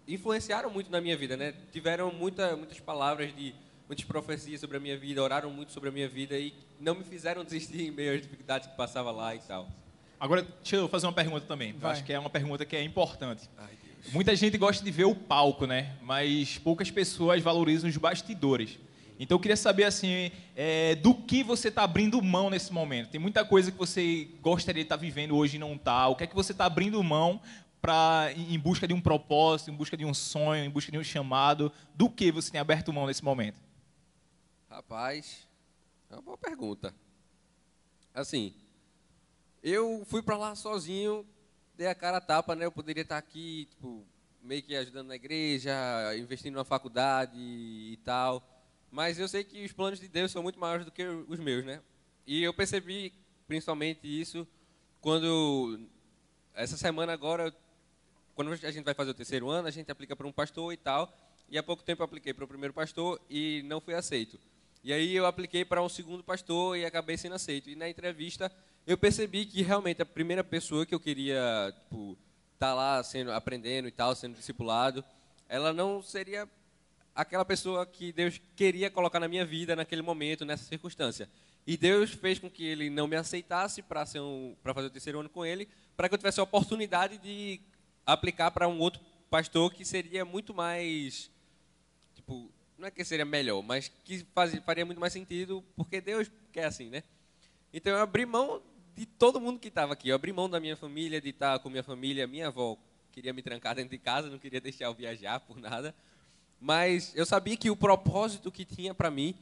influenciaram muito na minha vida, né? Tiveram muita, muitas palavras de muitas profecias sobre a minha vida, oraram muito sobre a minha vida e não me fizeram desistir em meio às dificuldades que passava lá e tal. Agora, deixa eu fazer uma pergunta também. Vai. acho que é uma pergunta que é importante. Ai, Deus. Muita gente gosta de ver o palco, né? Mas poucas pessoas valorizam os bastidores. Então eu queria saber assim, é, do que você está abrindo mão nesse momento. Tem muita coisa que você gostaria de estar vivendo hoje e não está. O que é que você está abrindo mão para em busca de um propósito, em busca de um sonho, em busca de um chamado? Do que você tem aberto mão nesse momento? Rapaz, é uma boa pergunta. Assim, eu fui para lá sozinho, dei a cara a tapa, né? Eu poderia estar aqui, tipo, meio que ajudando na igreja, investindo na faculdade e tal. Mas eu sei que os planos de Deus são muito maiores do que os meus, né? E eu percebi principalmente isso quando essa semana agora, quando a gente vai fazer o terceiro ano, a gente aplica para um pastor e tal. E há pouco tempo eu apliquei para o primeiro pastor e não fui aceito. E aí eu apliquei para um segundo pastor e acabei sendo aceito. E na entrevista eu percebi que realmente a primeira pessoa que eu queria tipo, estar lá sendo aprendendo e tal, sendo discipulado, ela não seria aquela pessoa que Deus queria colocar na minha vida naquele momento, nessa circunstância. E Deus fez com que ele não me aceitasse para um, fazer o terceiro ano com ele, para que eu tivesse a oportunidade de aplicar para um outro pastor que seria muito mais tipo, não é que seria melhor, mas que faz, faria muito mais sentido, porque Deus quer assim, né? Então eu abri mão de todo mundo que estava aqui. Eu abri mão da minha família, de estar com minha família. Minha avó queria me trancar dentro de casa, não queria deixar eu viajar por nada. Mas eu sabia que o propósito que tinha para mim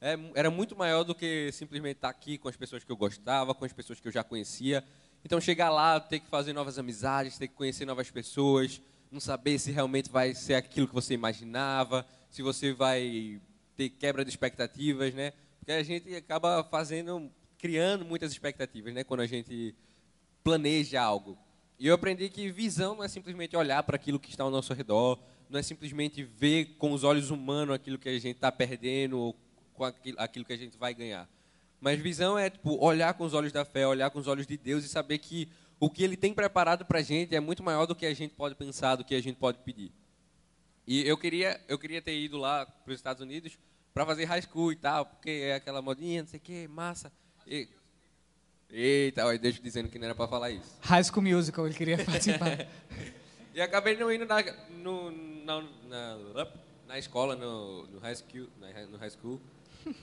é, era muito maior do que simplesmente estar aqui com as pessoas que eu gostava, com as pessoas que eu já conhecia. Então chegar lá, ter que fazer novas amizades, ter que conhecer novas pessoas, não saber se realmente vai ser aquilo que você imaginava, se você vai ter quebra de expectativas, né? Porque a gente acaba fazendo, criando muitas expectativas, né? Quando a gente planeja algo. E eu aprendi que visão não é simplesmente olhar para aquilo que está ao nosso redor, não é simplesmente ver com os olhos humanos aquilo que a gente está perdendo ou com aquilo que a gente vai ganhar. Mas visão é tipo olhar com os olhos da fé, olhar com os olhos de Deus e saber que o que Ele tem preparado para a gente é muito maior do que a gente pode pensar, do que a gente pode pedir. E eu queria, eu queria ter ido lá para os Estados Unidos para fazer high school e tal, porque é aquela modinha, não sei o que, massa. E, eita, olha, deixa dizendo que não era para falar isso. High School Musical, ele queria participar. e acabei não indo na, no, na, na, na escola, no, no, high school, no high school.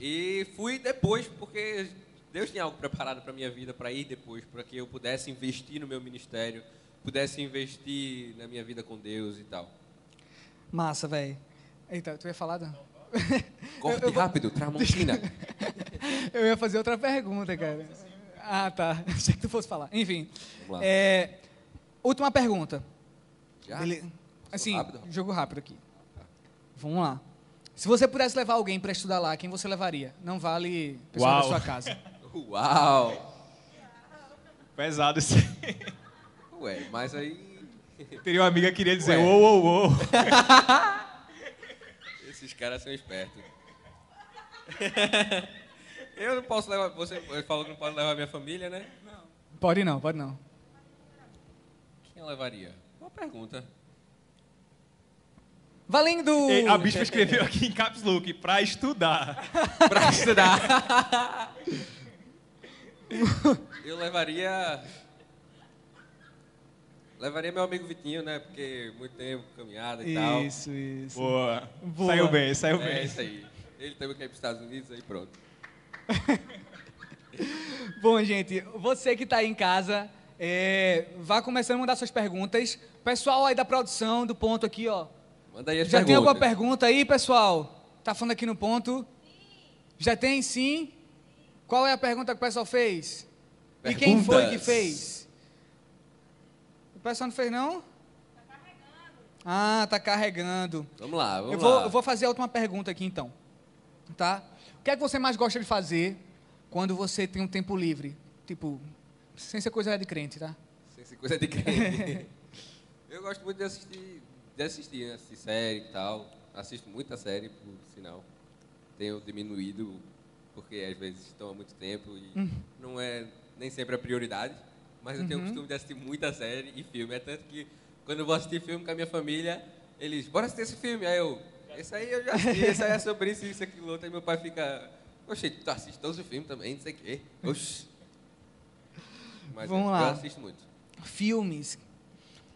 E fui depois, porque Deus tinha algo preparado para minha vida para ir depois, para que eu pudesse investir no meu ministério, pudesse investir na minha vida com Deus e tal. Massa, velho. Eita, tu ia falar? Não? Corte eu, eu, rápido, Tramontina. eu ia fazer outra pergunta, cara. Ah, tá. Achei que tu fosse falar. Enfim. É, última pergunta. Já? Ele, assim, rápido? jogo rápido aqui. Vamos lá. Se você pudesse levar alguém para estudar lá, quem você levaria? Não vale pessoal Uau. da sua casa. Uau! Pesado isso Ué, mas aí Teria uma amiga que queria dizer uou, uou, uou. Esses caras são espertos. Eu não posso levar. Você falou que não pode levar minha família, né? Pode não, pode não. Quem eu levaria? Boa pergunta. Valendo! E A bispa escreveu aqui em caps look, pra estudar. Pra estudar. eu levaria. Levaria meu amigo Vitinho, né? Porque muito tempo, caminhada e tal. Isso, isso. Boa. Boa. Saiu bem, saiu É bem. isso aí. Ele também quer ir para os Estados Unidos, aí pronto. Bom, gente, você que está aí em casa, é, vá começando a mandar suas perguntas. Pessoal aí da produção, do ponto aqui, ó. Manda aí as Já tem alguma perguntas. pergunta aí, pessoal? Tá falando aqui no ponto? Já tem, sim? Qual é a pergunta que o pessoal fez? E quem foi que Perguntas. fez? O pessoal não fez, não? Ah, tá carregando. Vamos lá, vamos Eu vou, lá. eu vou fazer a última pergunta aqui, então. Tá? O que é que você mais gosta de fazer quando você tem um tempo livre? Tipo, sem ser coisa de crente, tá? Sem ser coisa de crente. eu gosto muito de assistir, de assistir, né? assistir série e tal. Assisto muita série, por sinal. Tenho diminuído, porque às vezes toma muito tempo e Hum. não é nem sempre a prioridade. Mas eu tenho Uhum. o costume de assistir muita série e filme. É tanto que quando eu vou assistir filme com a minha família, eles, bora assistir esse filme. Aí eu, esse aí eu já assisti, esse aí é sobre isso, isso, aquilo, outro. Aí meu pai fica, oxe, tu assiste todos os filmes também, não sei o quê. Oxe. Mas Vamos eu, lá. eu assisto muito. Filmes.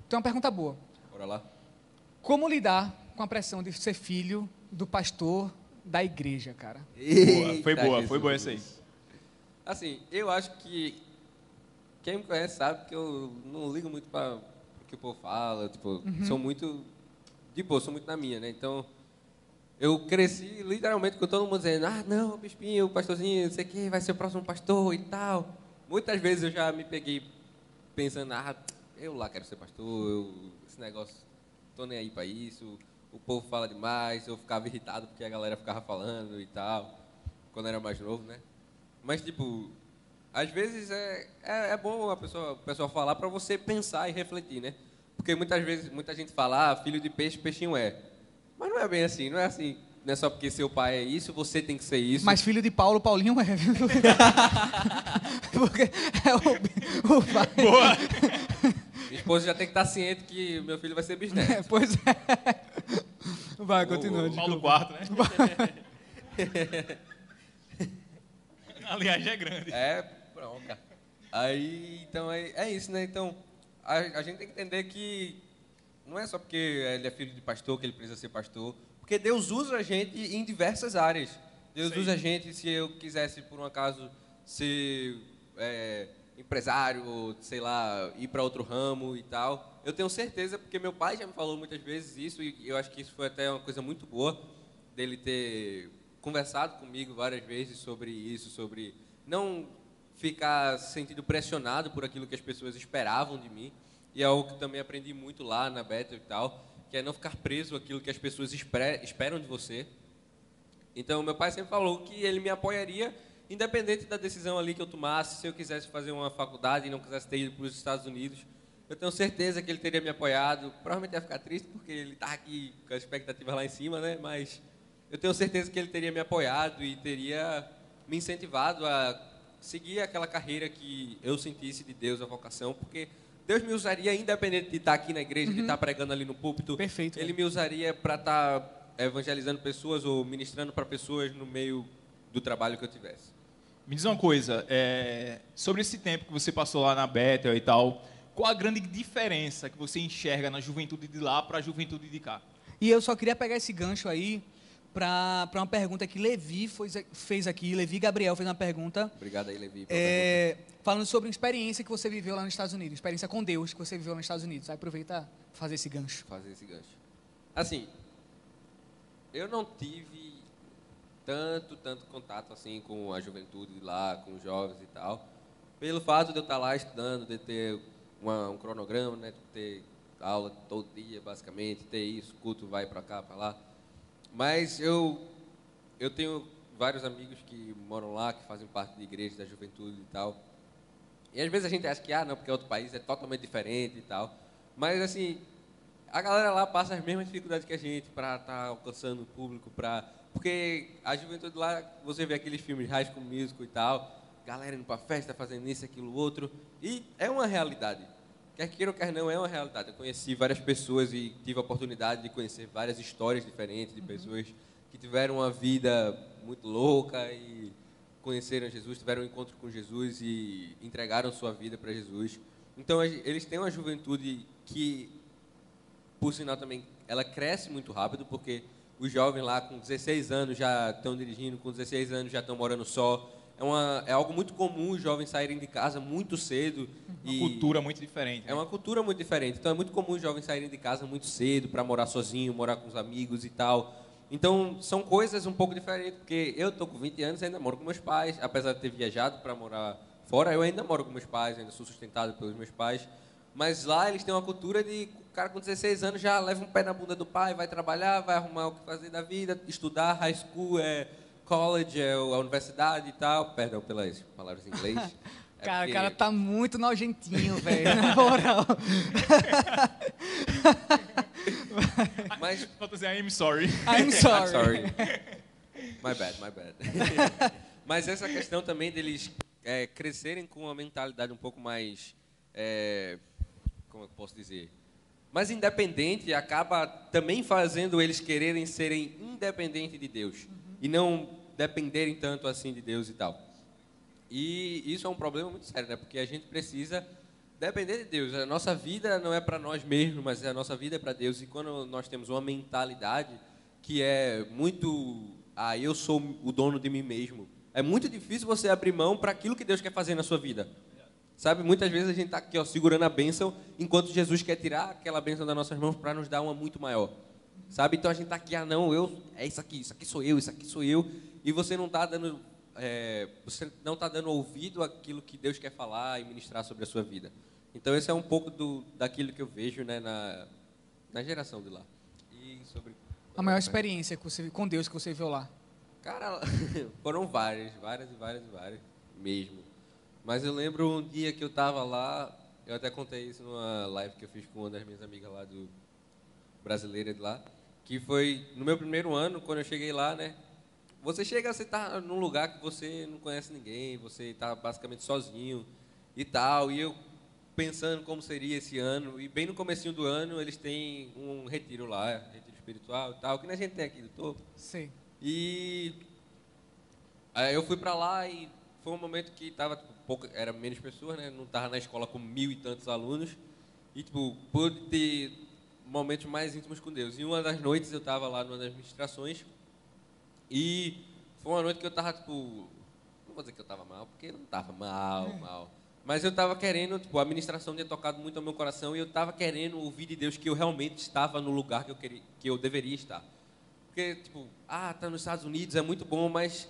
Então, uma pergunta boa. Bora lá. Como lidar com a pressão de ser filho do pastor da igreja, cara? Boa, foi boa, foi boa Jesus. essa aí. Assim, eu acho que quem me conhece sabe que eu não ligo muito para o que o povo fala, tipo, sou muito de boa, sou muito na minha, né? Então, eu cresci literalmente com todo mundo dizendo: "Ah, não, o bispinho, o pastorzinho, não sei o quê, vai ser o próximo pastor e tal". Muitas vezes eu já me peguei pensando: "Ah, eu lá quero ser pastor, eu, esse negócio, tô nem aí para isso". O povo fala demais, eu ficava irritado porque a galera ficava falando e tal, quando era mais novo, né? Mas, tipo, às vezes é, é, é bom a pessoa, a pessoa falar para você pensar e refletir, né? Porque muitas vezes, muita gente fala, ah, filho de peixe, peixinho é. Mas não é bem assim, não é assim. Não é só porque seu pai é isso, você tem que ser isso. Mas filho de Paulo, Paulinho é. Porque é o, o pai. Minha esposa já tem que estar ciente que meu filho vai ser É, bisneto. pois é. Vai, continua. Ô, desculpa. Paulo IV, né? A linhagem é grande. É, bronca. Aí, então, é, é isso, né? Então, a, a gente tem que entender que não é só porque ele é filho de pastor que ele precisa ser pastor, porque Deus usa a gente em diversas áreas. Deus Sim. usa a gente, se eu quisesse, por um acaso, ser é, empresário, sei lá, ir para outro ramo e tal. Eu tenho certeza, porque meu pai já me falou muitas vezes isso, e eu acho que isso foi até uma coisa muito boa, dele ter conversado comigo várias vezes sobre isso, sobre não ficar se sentindo pressionado por aquilo que as pessoas esperavam de mim. E é algo que também aprendi muito lá na Bethel e tal, que é não ficar preso àquilo que as pessoas esperam de você. Então, meu pai sempre falou que ele me apoiaria, independente da decisão ali que eu tomasse, se eu quisesse fazer uma faculdade e não quisesse ter ido para os Estados Unidos. Eu tenho certeza que ele teria me apoiado. Provavelmente ia ficar triste, porque ele está aqui com as expectativas lá em cima, né? Mas eu tenho certeza que ele teria me apoiado e teria me incentivado a seguir aquela carreira que eu sentisse de Deus, a vocação, porque Deus me usaria independente de estar aqui na igreja, de estar pregando ali no púlpito. Perfeito, Ele me usaria para estar evangelizando pessoas ou ministrando para pessoas no meio do trabalho que eu tivesse. Me diz uma coisa, é, sobre esse tempo que você passou lá na Bethel e tal, qual a grande diferença que você enxerga na juventude de lá para a juventude de cá? E eu só queria pegar esse gancho aí para uma pergunta que Levi fez, fez aqui. Levi Gabriel fez uma pergunta Obrigado aí, Levi. é, falando sobre uma experiência que você viveu lá nos Estados Unidos, experiência com Deus que você viveu nos Estados Unidos. Aí aproveita pra fazer esse gancho. fazer esse gancho. Assim, eu não tive tanto, tanto contato assim com a juventude de lá, com os jovens e tal, pelo fato de eu estar lá estudando, de ter uma- um cronograma, né, de ter aula todo dia, basicamente, ter isso, culto vai para cá, para lá. Mas eu eu tenho vários amigos que moram lá, que fazem parte de igreja da juventude e tal. E às vezes a gente acha que, ah, não, porque é outro país, é totalmente diferente e tal. Mas, assim, a galera lá passa as mesmas dificuldades que a gente para estar alcançando o público, para Porque a juventude lá, você vê aqueles filmes High School Musical e tal, galera indo pra festa, fazendo isso, aquilo, outro, e é uma realidade. Quer queira ou quer não, é uma realidade. Eu conheci várias pessoas e tive a oportunidade de conhecer várias histórias diferentes de pessoas que tiveram uma vida muito louca e conheceram Jesus, tiveram um encontro com Jesus e entregaram sua vida para Jesus. Então, eles têm uma juventude que, por sinal também, ela cresce muito rápido, porque os jovens lá com 16 anos já estão dirigindo, com 16 anos já estão morando só, é, uma, é algo muito comum os jovens saírem de casa muito cedo. Uma e cultura muito diferente. Né? É uma cultura muito diferente. Então é muito comum os jovens saírem de casa muito cedo para morar sozinho, morar com os amigos e tal. Então são coisas um pouco diferentes, porque eu estou com 20 anos e ainda moro com meus pais, apesar de ter viajado para morar fora, eu ainda moro com meus pais, ainda sou sustentado pelos meus pais. Mas lá eles têm uma cultura de o cara com 16 anos já leva um pé na bunda do pai, vai trabalhar, vai arrumar o que fazer da vida, estudar, high school, é, college, é a universidade e tal. Perdão pelas palavras em inglês. É cara, porque... o cara tá muito nojentinho, velho, na moral. Mas... Falta dizer, I'm sorry. I'm sorry. I'm sorry. My bad, my bad. Mas essa questão também deles é, crescerem com uma mentalidade um pouco mais... É, como eu posso dizer? Mais independente acaba também fazendo eles quererem serem independentes de Deus e não dependerem tanto assim de Deus e tal. E isso é um problema muito sério, né? Porque a gente precisa depender de Deus. A nossa vida não é para nós mesmos, mas a nossa vida é para Deus. E quando nós temos uma mentalidade que é muito, ah, eu sou o dono de mim mesmo, é muito difícil você abrir mão para aquilo que Deus quer fazer na sua vida. Sabe, muitas vezes a gente está aqui ó, segurando a bênção, enquanto Jesus quer tirar aquela bênção das nossas mãos para nos dar uma muito maior. Sabe? Então a gente está aqui, ah, não, eu, é isso aqui, isso aqui sou eu, isso aqui sou eu. E você não está dando, é, você não está dando ouvido àquilo que Deus quer falar e ministrar sobre a sua vida. Então esse é um pouco do, daquilo que eu vejo né, na, na geração de lá. E sobre a maior experiência você, com Deus que você viu lá? Cara, foram várias, várias e várias e várias mesmo. Mas eu lembro um dia que eu estava lá, eu até contei isso numa live que eu fiz com uma das minhas amigas lá do brasileira de lá que foi no meu primeiro ano, quando eu cheguei lá, né? Você chega, você está num lugar que você não conhece ninguém, você está basicamente sozinho e tal. E eu pensando como seria esse ano, e bem no comecinho do ano eles têm um retiro lá, retiro espiritual e tal, que a gente tem aqui do topo. Sim. E aí eu fui para lá e foi um momento que tava tipo, pouca, era menos pessoas, né? Não estava na escola com mil e tantos alunos. E tipo, pude ter momentos mais íntimos com Deus. E uma das noites eu estava lá numa das ministrações e foi uma noite que eu estava, tipo, não vou dizer que eu estava mal, porque eu não estava mal, é. mal. Mas eu estava querendo, tipo, a ministração tinha tocado muito ao meu coração e eu estava querendo ouvir de Deus que eu realmente estava no lugar que eu, queria, que eu deveria estar. Porque, tipo, ah, tá nos Estados Unidos, é muito bom, mas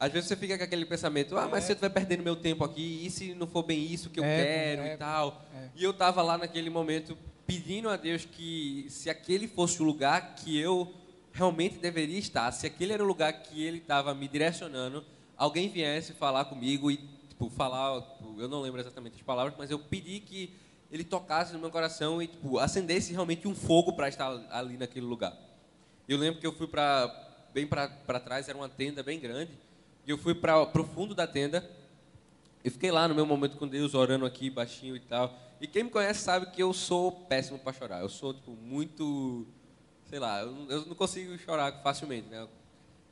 às vezes você fica com aquele pensamento, ah, mas é. você vai perdendo meu tempo aqui, e se não for bem isso que eu é, quero é, e tal. É. E eu estava lá naquele momento pedindo a Deus que se aquele fosse o lugar que eu realmente deveria estar, se aquele era o lugar que Ele estava me direcionando, alguém viesse falar comigo e tipo, falar, tipo, eu não lembro exatamente as palavras, mas eu pedi que Ele tocasse no meu coração e tipo, acendesse realmente um fogo para estar ali naquele lugar. Eu lembro que eu fui para bem para trás, era uma tenda bem grande, eu fui para o fundo da tenda e fiquei lá no meu momento com Deus, orando aqui baixinho e tal. E quem me conhece sabe que eu sou péssimo para chorar. Eu sou, tipo, muito. Sei lá, eu, eu não consigo chorar facilmente, né?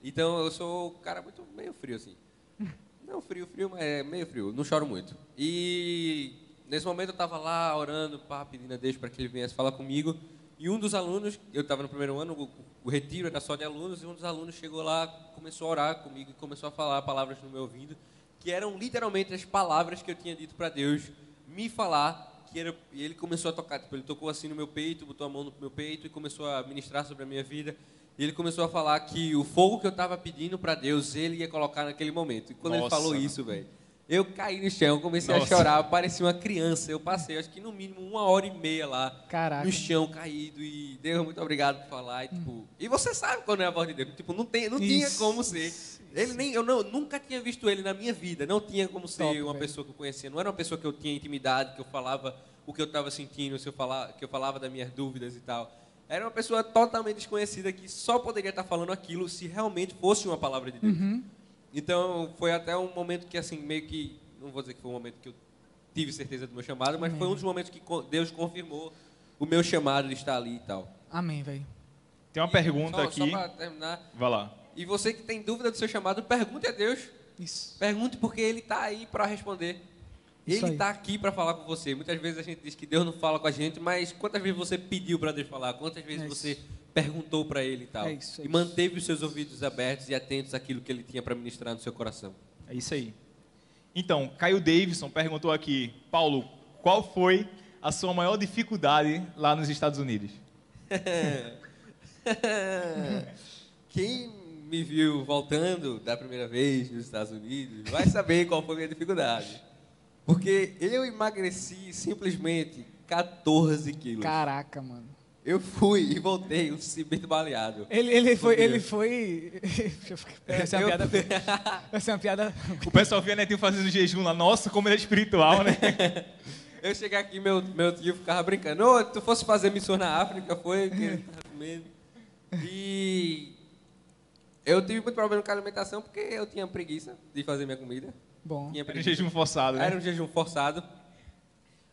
Então eu sou um cara muito meio frio, assim. Não frio, frio, mas é meio frio. Não choro muito. E nesse momento eu estava lá orando, pá, pedindo a Deus para que ele viesse falar comigo. E um dos alunos, eu estava no primeiro ano, o, o, retiro era só de alunos, e um dos alunos chegou lá, começou a orar comigo e começou a falar palavras no meu ouvido, que eram literalmente as palavras que eu tinha dito para Deus me falar que era, e ele começou a tocar, tipo, ele tocou assim no meu peito, botou a mão no meu peito e começou a ministrar sobre a minha vida. E ele começou a falar que o fogo que eu estava pedindo para Deus, ele ia colocar naquele momento. E quando Nossa. ele falou isso, velho, eu caí no chão, comecei Nossa. a chorar, parecia uma criança. Eu passei, acho que no mínimo uma hora e meia lá, Caraca. no chão, caído. E Deus, muito obrigado por falar. E, tipo, e você sabe quando é a voz de Deus. Tipo, não, tem, não tinha como ser. Ele nem, eu não, nunca tinha visto ele na minha vida. Não tinha como ser Top, uma véio. pessoa que eu conhecia. Não era uma pessoa que eu tinha intimidade, que eu falava o que eu estava sentindo, se eu falar, que eu falava das minhas dúvidas e tal. Era uma pessoa totalmente desconhecida que só poderia estar falando aquilo se realmente fosse uma palavra de Deus. Então, foi até um momento que, assim, meio que. Não vou dizer que foi um momento que eu tive certeza do meu chamado, mas foi um dos momentos que Deus confirmou o meu chamado de estar ali e tal. Amém, velho. Tem uma E pergunta só, aqui. Só para terminar. Vai lá. E você que tem dúvida do seu chamado, pergunte a Deus. Isso. Pergunte porque Ele está aí para responder. Isso Ele está aqui para falar com você. Muitas vezes a gente diz que Deus não fala com a gente, mas quantas vezes você pediu para Deus falar? Quantas vezes É você perguntou para Ele e tal? É isso, é e isso. manteve os seus ouvidos abertos e atentos àquilo que Ele tinha para ministrar no seu coração. É isso aí. Então, Caio Davidson perguntou aqui, Paulo, qual foi a sua maior dificuldade lá nos Estados Unidos? Quem me viu voltando da primeira vez nos Estados Unidos vai saber qual foi a minha dificuldade. Porque eu emagreci simplesmente 14 quilos. Caraca, mano. Eu fui e voltei um cimento baleado. Ele, ele foi. Meu Ele Deus. foi. Essa é uma Eu- piada. Essa é uma piada. O pessoal via Netinho fazendo jejum lá. Nossa, como ele é espiritual, né? Eu cheguei aqui, meu, meu tio ficava brincando. Ô, tu fosse fazer missões na África, foi? Que ele tava comendo. E eu tive muito problema com a alimentação porque eu tinha preguiça de fazer minha comida. Bom. Tinha Era um jejum forçado, né? Era um jejum forçado.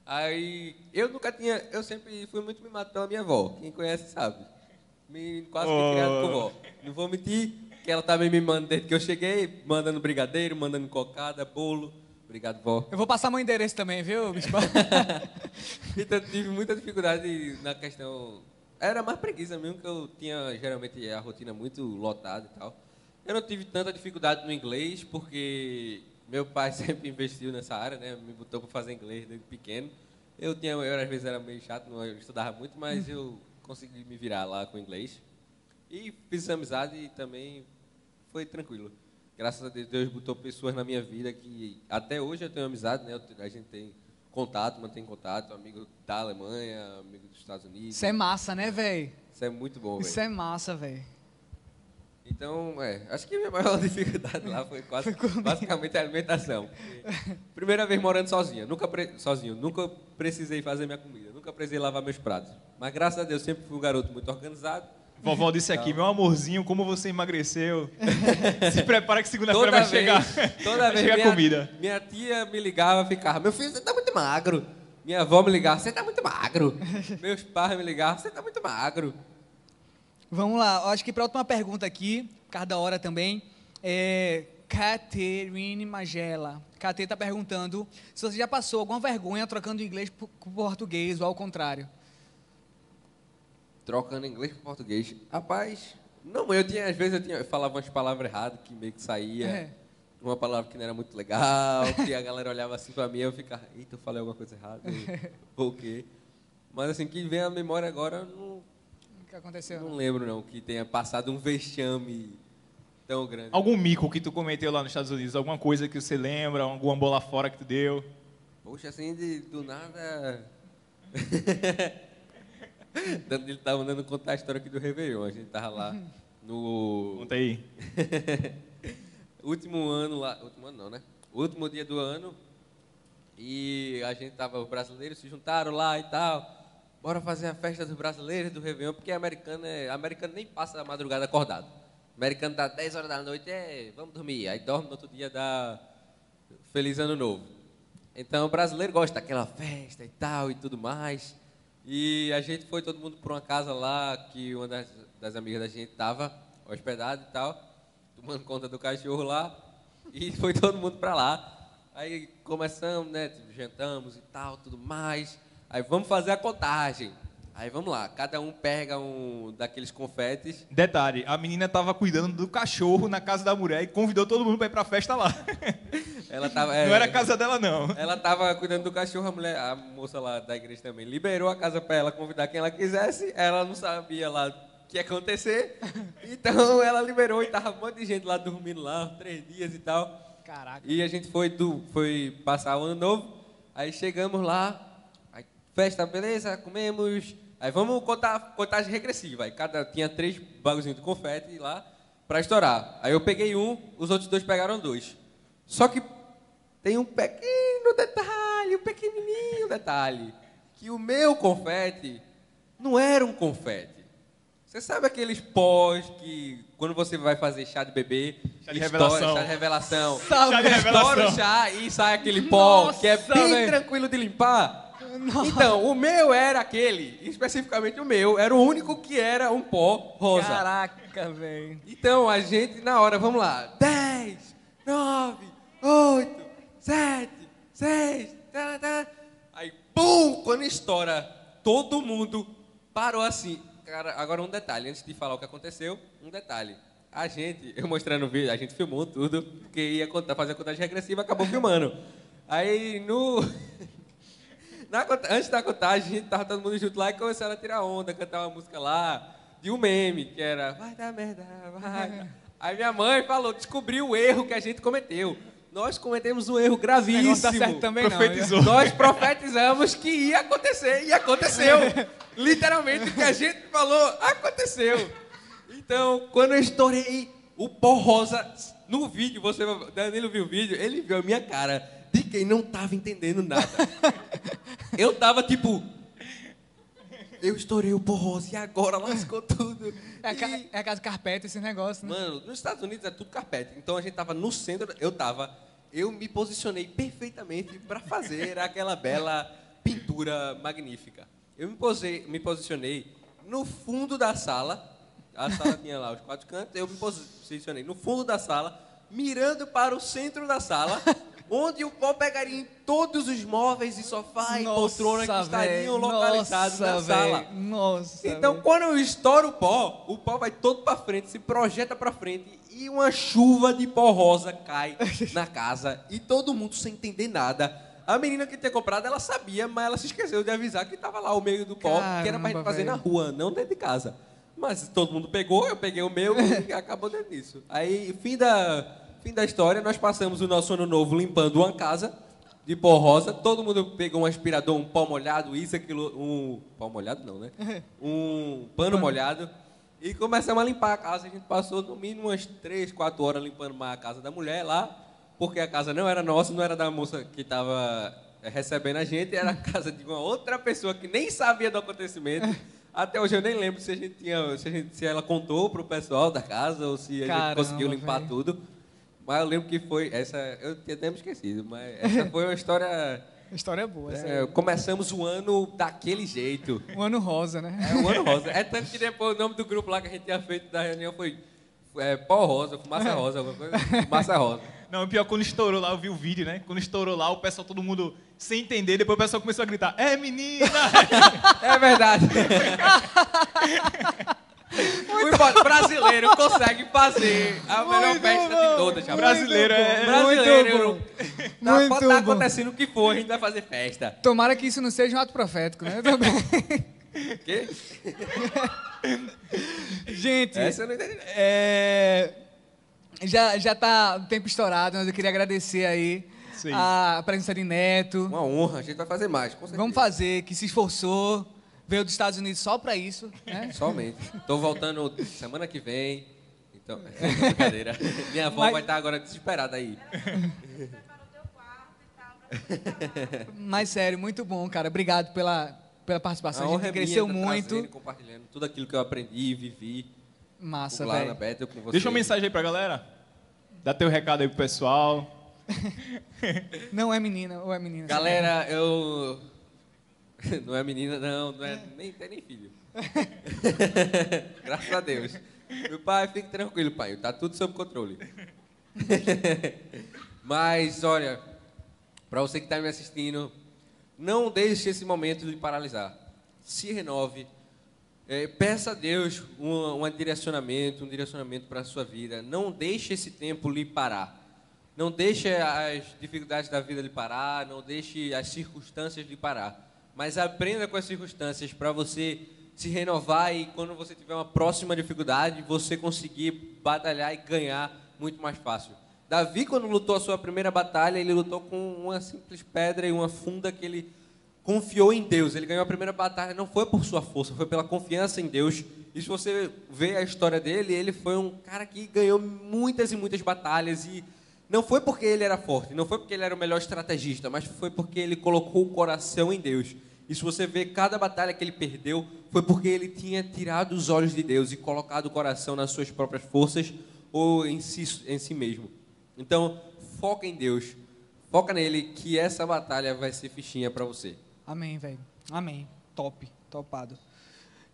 Aí eu nunca tinha, eu sempre fui muito mimado pela minha avó. Quem conhece sabe. Me, quase Oh. criado com vó. Não vou mentir, que ela também me manda desde que eu cheguei, mandando brigadeiro, mandando cocada, bolo. Obrigado, vó. Eu vou passar meu endereço também, viu, Bispo? Então tive muita dificuldade na questão. Era mais preguiça mesmo, que eu tinha geralmente a rotina muito lotada e tal. Eu não tive tanta dificuldade no inglês, porque meu pai sempre investiu nessa área, né? Me botou para fazer inglês desde pequeno. Eu tinha, eu às vezes era meio chato, não estudava muito, mas eu consegui me virar lá com inglês. E fiz amizade e também foi tranquilo. Graças a Deus, Deus botou pessoas na minha vida que até hoje eu tenho amizade, né? A gente tem contato, mantém contato, amigo da Alemanha, amigo dos Estados Unidos. Isso é massa, né, velho? Isso é muito bom, Isso velho. é massa, velho. Então, é, acho que a minha maior dificuldade lá foi quase, basicamente a alimentação. Primeira vez morando sozinho, nunca pre- sozinho, nunca precisei fazer minha comida, nunca precisei lavar meus pratos. Mas graças a Deus sempre fui um garoto muito organizado. Vovó disse aqui, meu amorzinho, como você emagreceu. Se prepara que segunda-feira vai vez, chegar, toda vai vez chegar minha, comida. minha tia me ligava e ficava, meu filho, você tá muito magro. Minha avó me ligava, você tá muito magro. Meus pais me ligavam, você tá muito magro. Vamos lá, eu acho que para a última pergunta aqui, por causa da hora também, é Caterine Magela. Cate está perguntando se você já passou alguma vergonha trocando inglês por por português ou ao contrário. Trocando inglês com português. Rapaz, não, eu tinha, às vezes eu, tinha, eu falava umas palavras erradas que meio que saía. É. Uma palavra que não era muito legal, que a galera olhava assim pra mim e eu ficava, eita, eu falei alguma coisa errada. ou o quê? Mas assim, que vem à memória agora, não, que aconteceu? não lembro não, que tenha passado um vexame tão grande. Algum mico que tu cometeu lá nos Estados Unidos? Alguma coisa que você lembra? Alguma bola fora que tu deu? Poxa, assim, de, do nada. Ele estava mandando contar a história aqui do Réveillon. A gente tava lá no Conta aí. último ano lá. Último ano não, né? Último dia do ano. E a gente tava, os brasileiros se juntaram lá e tal. Bora fazer a festa dos brasileiros do Réveillon, porque americano, é, americano nem passa a madrugada acordado. Americano dá 10 horas da noite, é, vamos dormir. Aí dorme no outro dia, dá Feliz Ano Novo. Então, o brasileiro gosta daquela festa e tal e tudo mais. E a gente foi todo mundo para uma casa lá que uma das, das amigas da gente estava hospedada e tal, tomando conta do cachorro lá. E foi todo mundo para lá. Aí começamos, né? tipo, Jantamos e tal, tudo mais. Aí vamos fazer a contagem. Aí vamos lá, cada um pega um daqueles confetes. Detalhe, a menina tava cuidando do cachorro na casa da mulher e convidou todo mundo para ir pra festa lá. Ela tava, Não era a casa dela, não. Ela estava cuidando do cachorro, a mulher, a moça lá da igreja também liberou a casa para ela convidar quem ela quisesse. Ela não sabia lá o que ia acontecer. Então ela liberou e tava um monte de gente lá dormindo lá, três dias e tal. Caraca. E a gente foi, do, foi passar o ano novo. Aí chegamos lá, festa, beleza, comemos. Aí vamos contar contagem regressiva. Aí cada tinha três bagulhinhos de confete lá para estourar. Aí eu peguei um, os outros dois pegaram dois. Só que tem um pequeno detalhe, um pequenininho detalhe, que o meu confete não era um confete. Você sabe aqueles pós que quando você vai fazer chá de bebê, Chá de estoura, revelação. chá de revelação, Sabe? Chá de estoura o revelação. chá e sai aquele pó Nossa, que é bem velho. tranquilo de limpar. Então, o meu era aquele, especificamente o meu, era o único que era um pó rosa. Caraca, velho. Então, a gente, na hora, vamos lá. 10, 9, 8, 7, 6, tá, tá. Aí, pum! Quando estoura, todo mundo parou assim. Cara, agora um detalhe, antes de falar o que aconteceu, um detalhe. A gente, eu mostrando o vídeo, a gente filmou tudo, porque ia contar, fazer a contagem regressiva, acabou filmando. Aí, no... Na antes da contagem, a gente tava todo mundo junto lá e começaram a tirar onda, cantar uma música lá, de um meme, que era Vai dar merda, vai. Aí minha mãe falou, descobriu o erro que a gente cometeu. Nós cometemos um erro gravíssimo. tá certo também não. Profetizou. Nós profetizamos que ia acontecer e aconteceu. Literalmente o que a gente falou aconteceu. Então, quando eu estourei o pó rosa no vídeo, você, Danilo viu o vídeo, ele viu a minha cara de quem não tava entendendo nada. Eu tava tipo, eu estourei o pó rosa e agora lascou tudo. É a, ca- E- é a casa carpeta esse negócio, né? Mano, nos Estados Unidos é tudo carpete. Então a gente tava no centro, eu tava, eu me posicionei perfeitamente para fazer aquela bela pintura magnífica. Eu me, posei, me posicionei no fundo da sala, a sala tinha lá os quatro cantos, eu me posicionei no fundo da sala, mirando para o centro da sala, onde o pó pegaria em todos os móveis e sofá e poltrona que estariam véi, localizados nossa, na sala. Nossa. Então, quando eu estouro o pó, o pó vai todo para frente, se projeta para frente e uma chuva de pó rosa cai na casa e todo mundo sem entender nada. A menina que tinha comprado, ela sabia, mas ela se esqueceu de avisar que estava lá o meio do pó, que era pra gente Caramba, fazer na rua, não dentro de casa. Mas todo mundo pegou, eu peguei o meu e acabou dentro disso. Aí, fim da, fim da história, nós passamos o nosso ano novo limpando uma casa de pó rosa. Todo mundo pegou um aspirador, um pó molhado, isso, aquilo, um... Pó molhado não, né? Um pano molhado. E começamos a limpar a casa. A gente passou no mínimo umas 3, 4 horas limpando mais a casa da mulher lá, porque a casa não era nossa, não era da moça que estava recebendo a gente, era a casa de uma outra pessoa que nem sabia do acontecimento. Até hoje eu nem lembro se a gente tinha, se, a gente- se ela contou pro pessoal da casa ou se a gente conseguiu limpar velho. tudo. Mas eu lembro que foi essa, eu tinha até me esquecido, mas essa foi uma história. A história é boa. é, começamos o ano daquele jeito. O ano rosa, né? É o ano rosa. É tanto que depois o nome do grupo lá que a gente tinha feito da reunião foi é, pó rosa, fumaça rosa, alguma coisa. Fumaça rosa. Não, pior quando estourou lá, eu vi o vídeo, né? Quando estourou lá, o pessoal, todo mundo sem entender, depois o pessoal começou a gritar, é menina! É verdade. O brasileiro consegue fazer a melhor Muito festa bom, de todas. Brasileiro é- Brasileiro. Muito Tá, Muito pode estar acontecendo o que for, a gente vai fazer festa. Tomara que isso não seja um ato profético, né? Também. Quê? Gente, Essa eu não entendi. é, já, já tá o tempo estourado, mas eu queria agradecer aí Sim. a presença de Neto. Uma honra, a gente vai fazer mais, com certeza. Vamos fazer, que se esforçou, veio dos Estados Unidos só pra isso, né? Somente. Tô voltando semana que vem. Então, é brincadeira. Minha avó Mas- vai estar agora desesperada aí. Mas sério, muito bom, cara. Obrigado pela, pela participação. A, honra gente é minha cresceu tá muito. trazendo e compartilhando tudo aquilo que eu aprendi e vivi Massa, por lá na velho. Bethel com você. Deixa uma mensagem aí pra galera. Dá teu recado aí pro pessoal. Não é menina, ou é menina? Galera, eu. Não é menina, não, não é nem tem nem filho. Graças a Deus. Meu pai, fique tranquilo, pai, tá tudo sob controle. Mas, olha, para você que está me assistindo, não deixe esse momento lhe paralisar. Se renove. É, peça a Deus um, um direcionamento, um direcionamento para a sua vida. Não deixe esse tempo lhe parar. Não deixe as dificuldades da vida lhe parar, não deixe as circunstâncias lhe parar. Mas aprenda com as circunstâncias para você se renovar e quando você tiver uma próxima dificuldade, você conseguir batalhar e ganhar muito mais fácil. Davi, quando lutou a sua primeira batalha, ele lutou com uma simples pedra e uma funda que ele confiou em Deus. Ele ganhou a primeira batalha, não foi por sua força, foi pela confiança em Deus. E se você vê a história dele, ele foi um cara que ganhou muitas e muitas batalhas e não foi porque ele era forte, não foi porque ele era o melhor estrategista, mas foi porque ele colocou o coração em Deus. E se você vê cada batalha que ele perdeu, foi porque ele tinha tirado os olhos de Deus e colocado o coração nas suas próprias forças ou em si, em si mesmo. Então, foca em Deus, foca nele, que essa batalha vai ser fichinha para você. Amém, velho. Amém. Top, topado.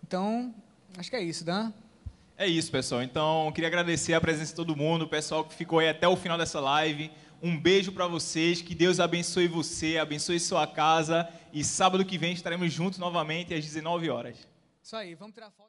Então, acho que é isso, Dan. É isso, pessoal. Então, queria agradecer a presença de todo mundo, o pessoal que ficou aí até o final dessa live. Um beijo para vocês, que Deus abençoe você, abençoe sua casa e sábado que vem estaremos juntos novamente às 19 horas. Isso aí, vamos tirar foto.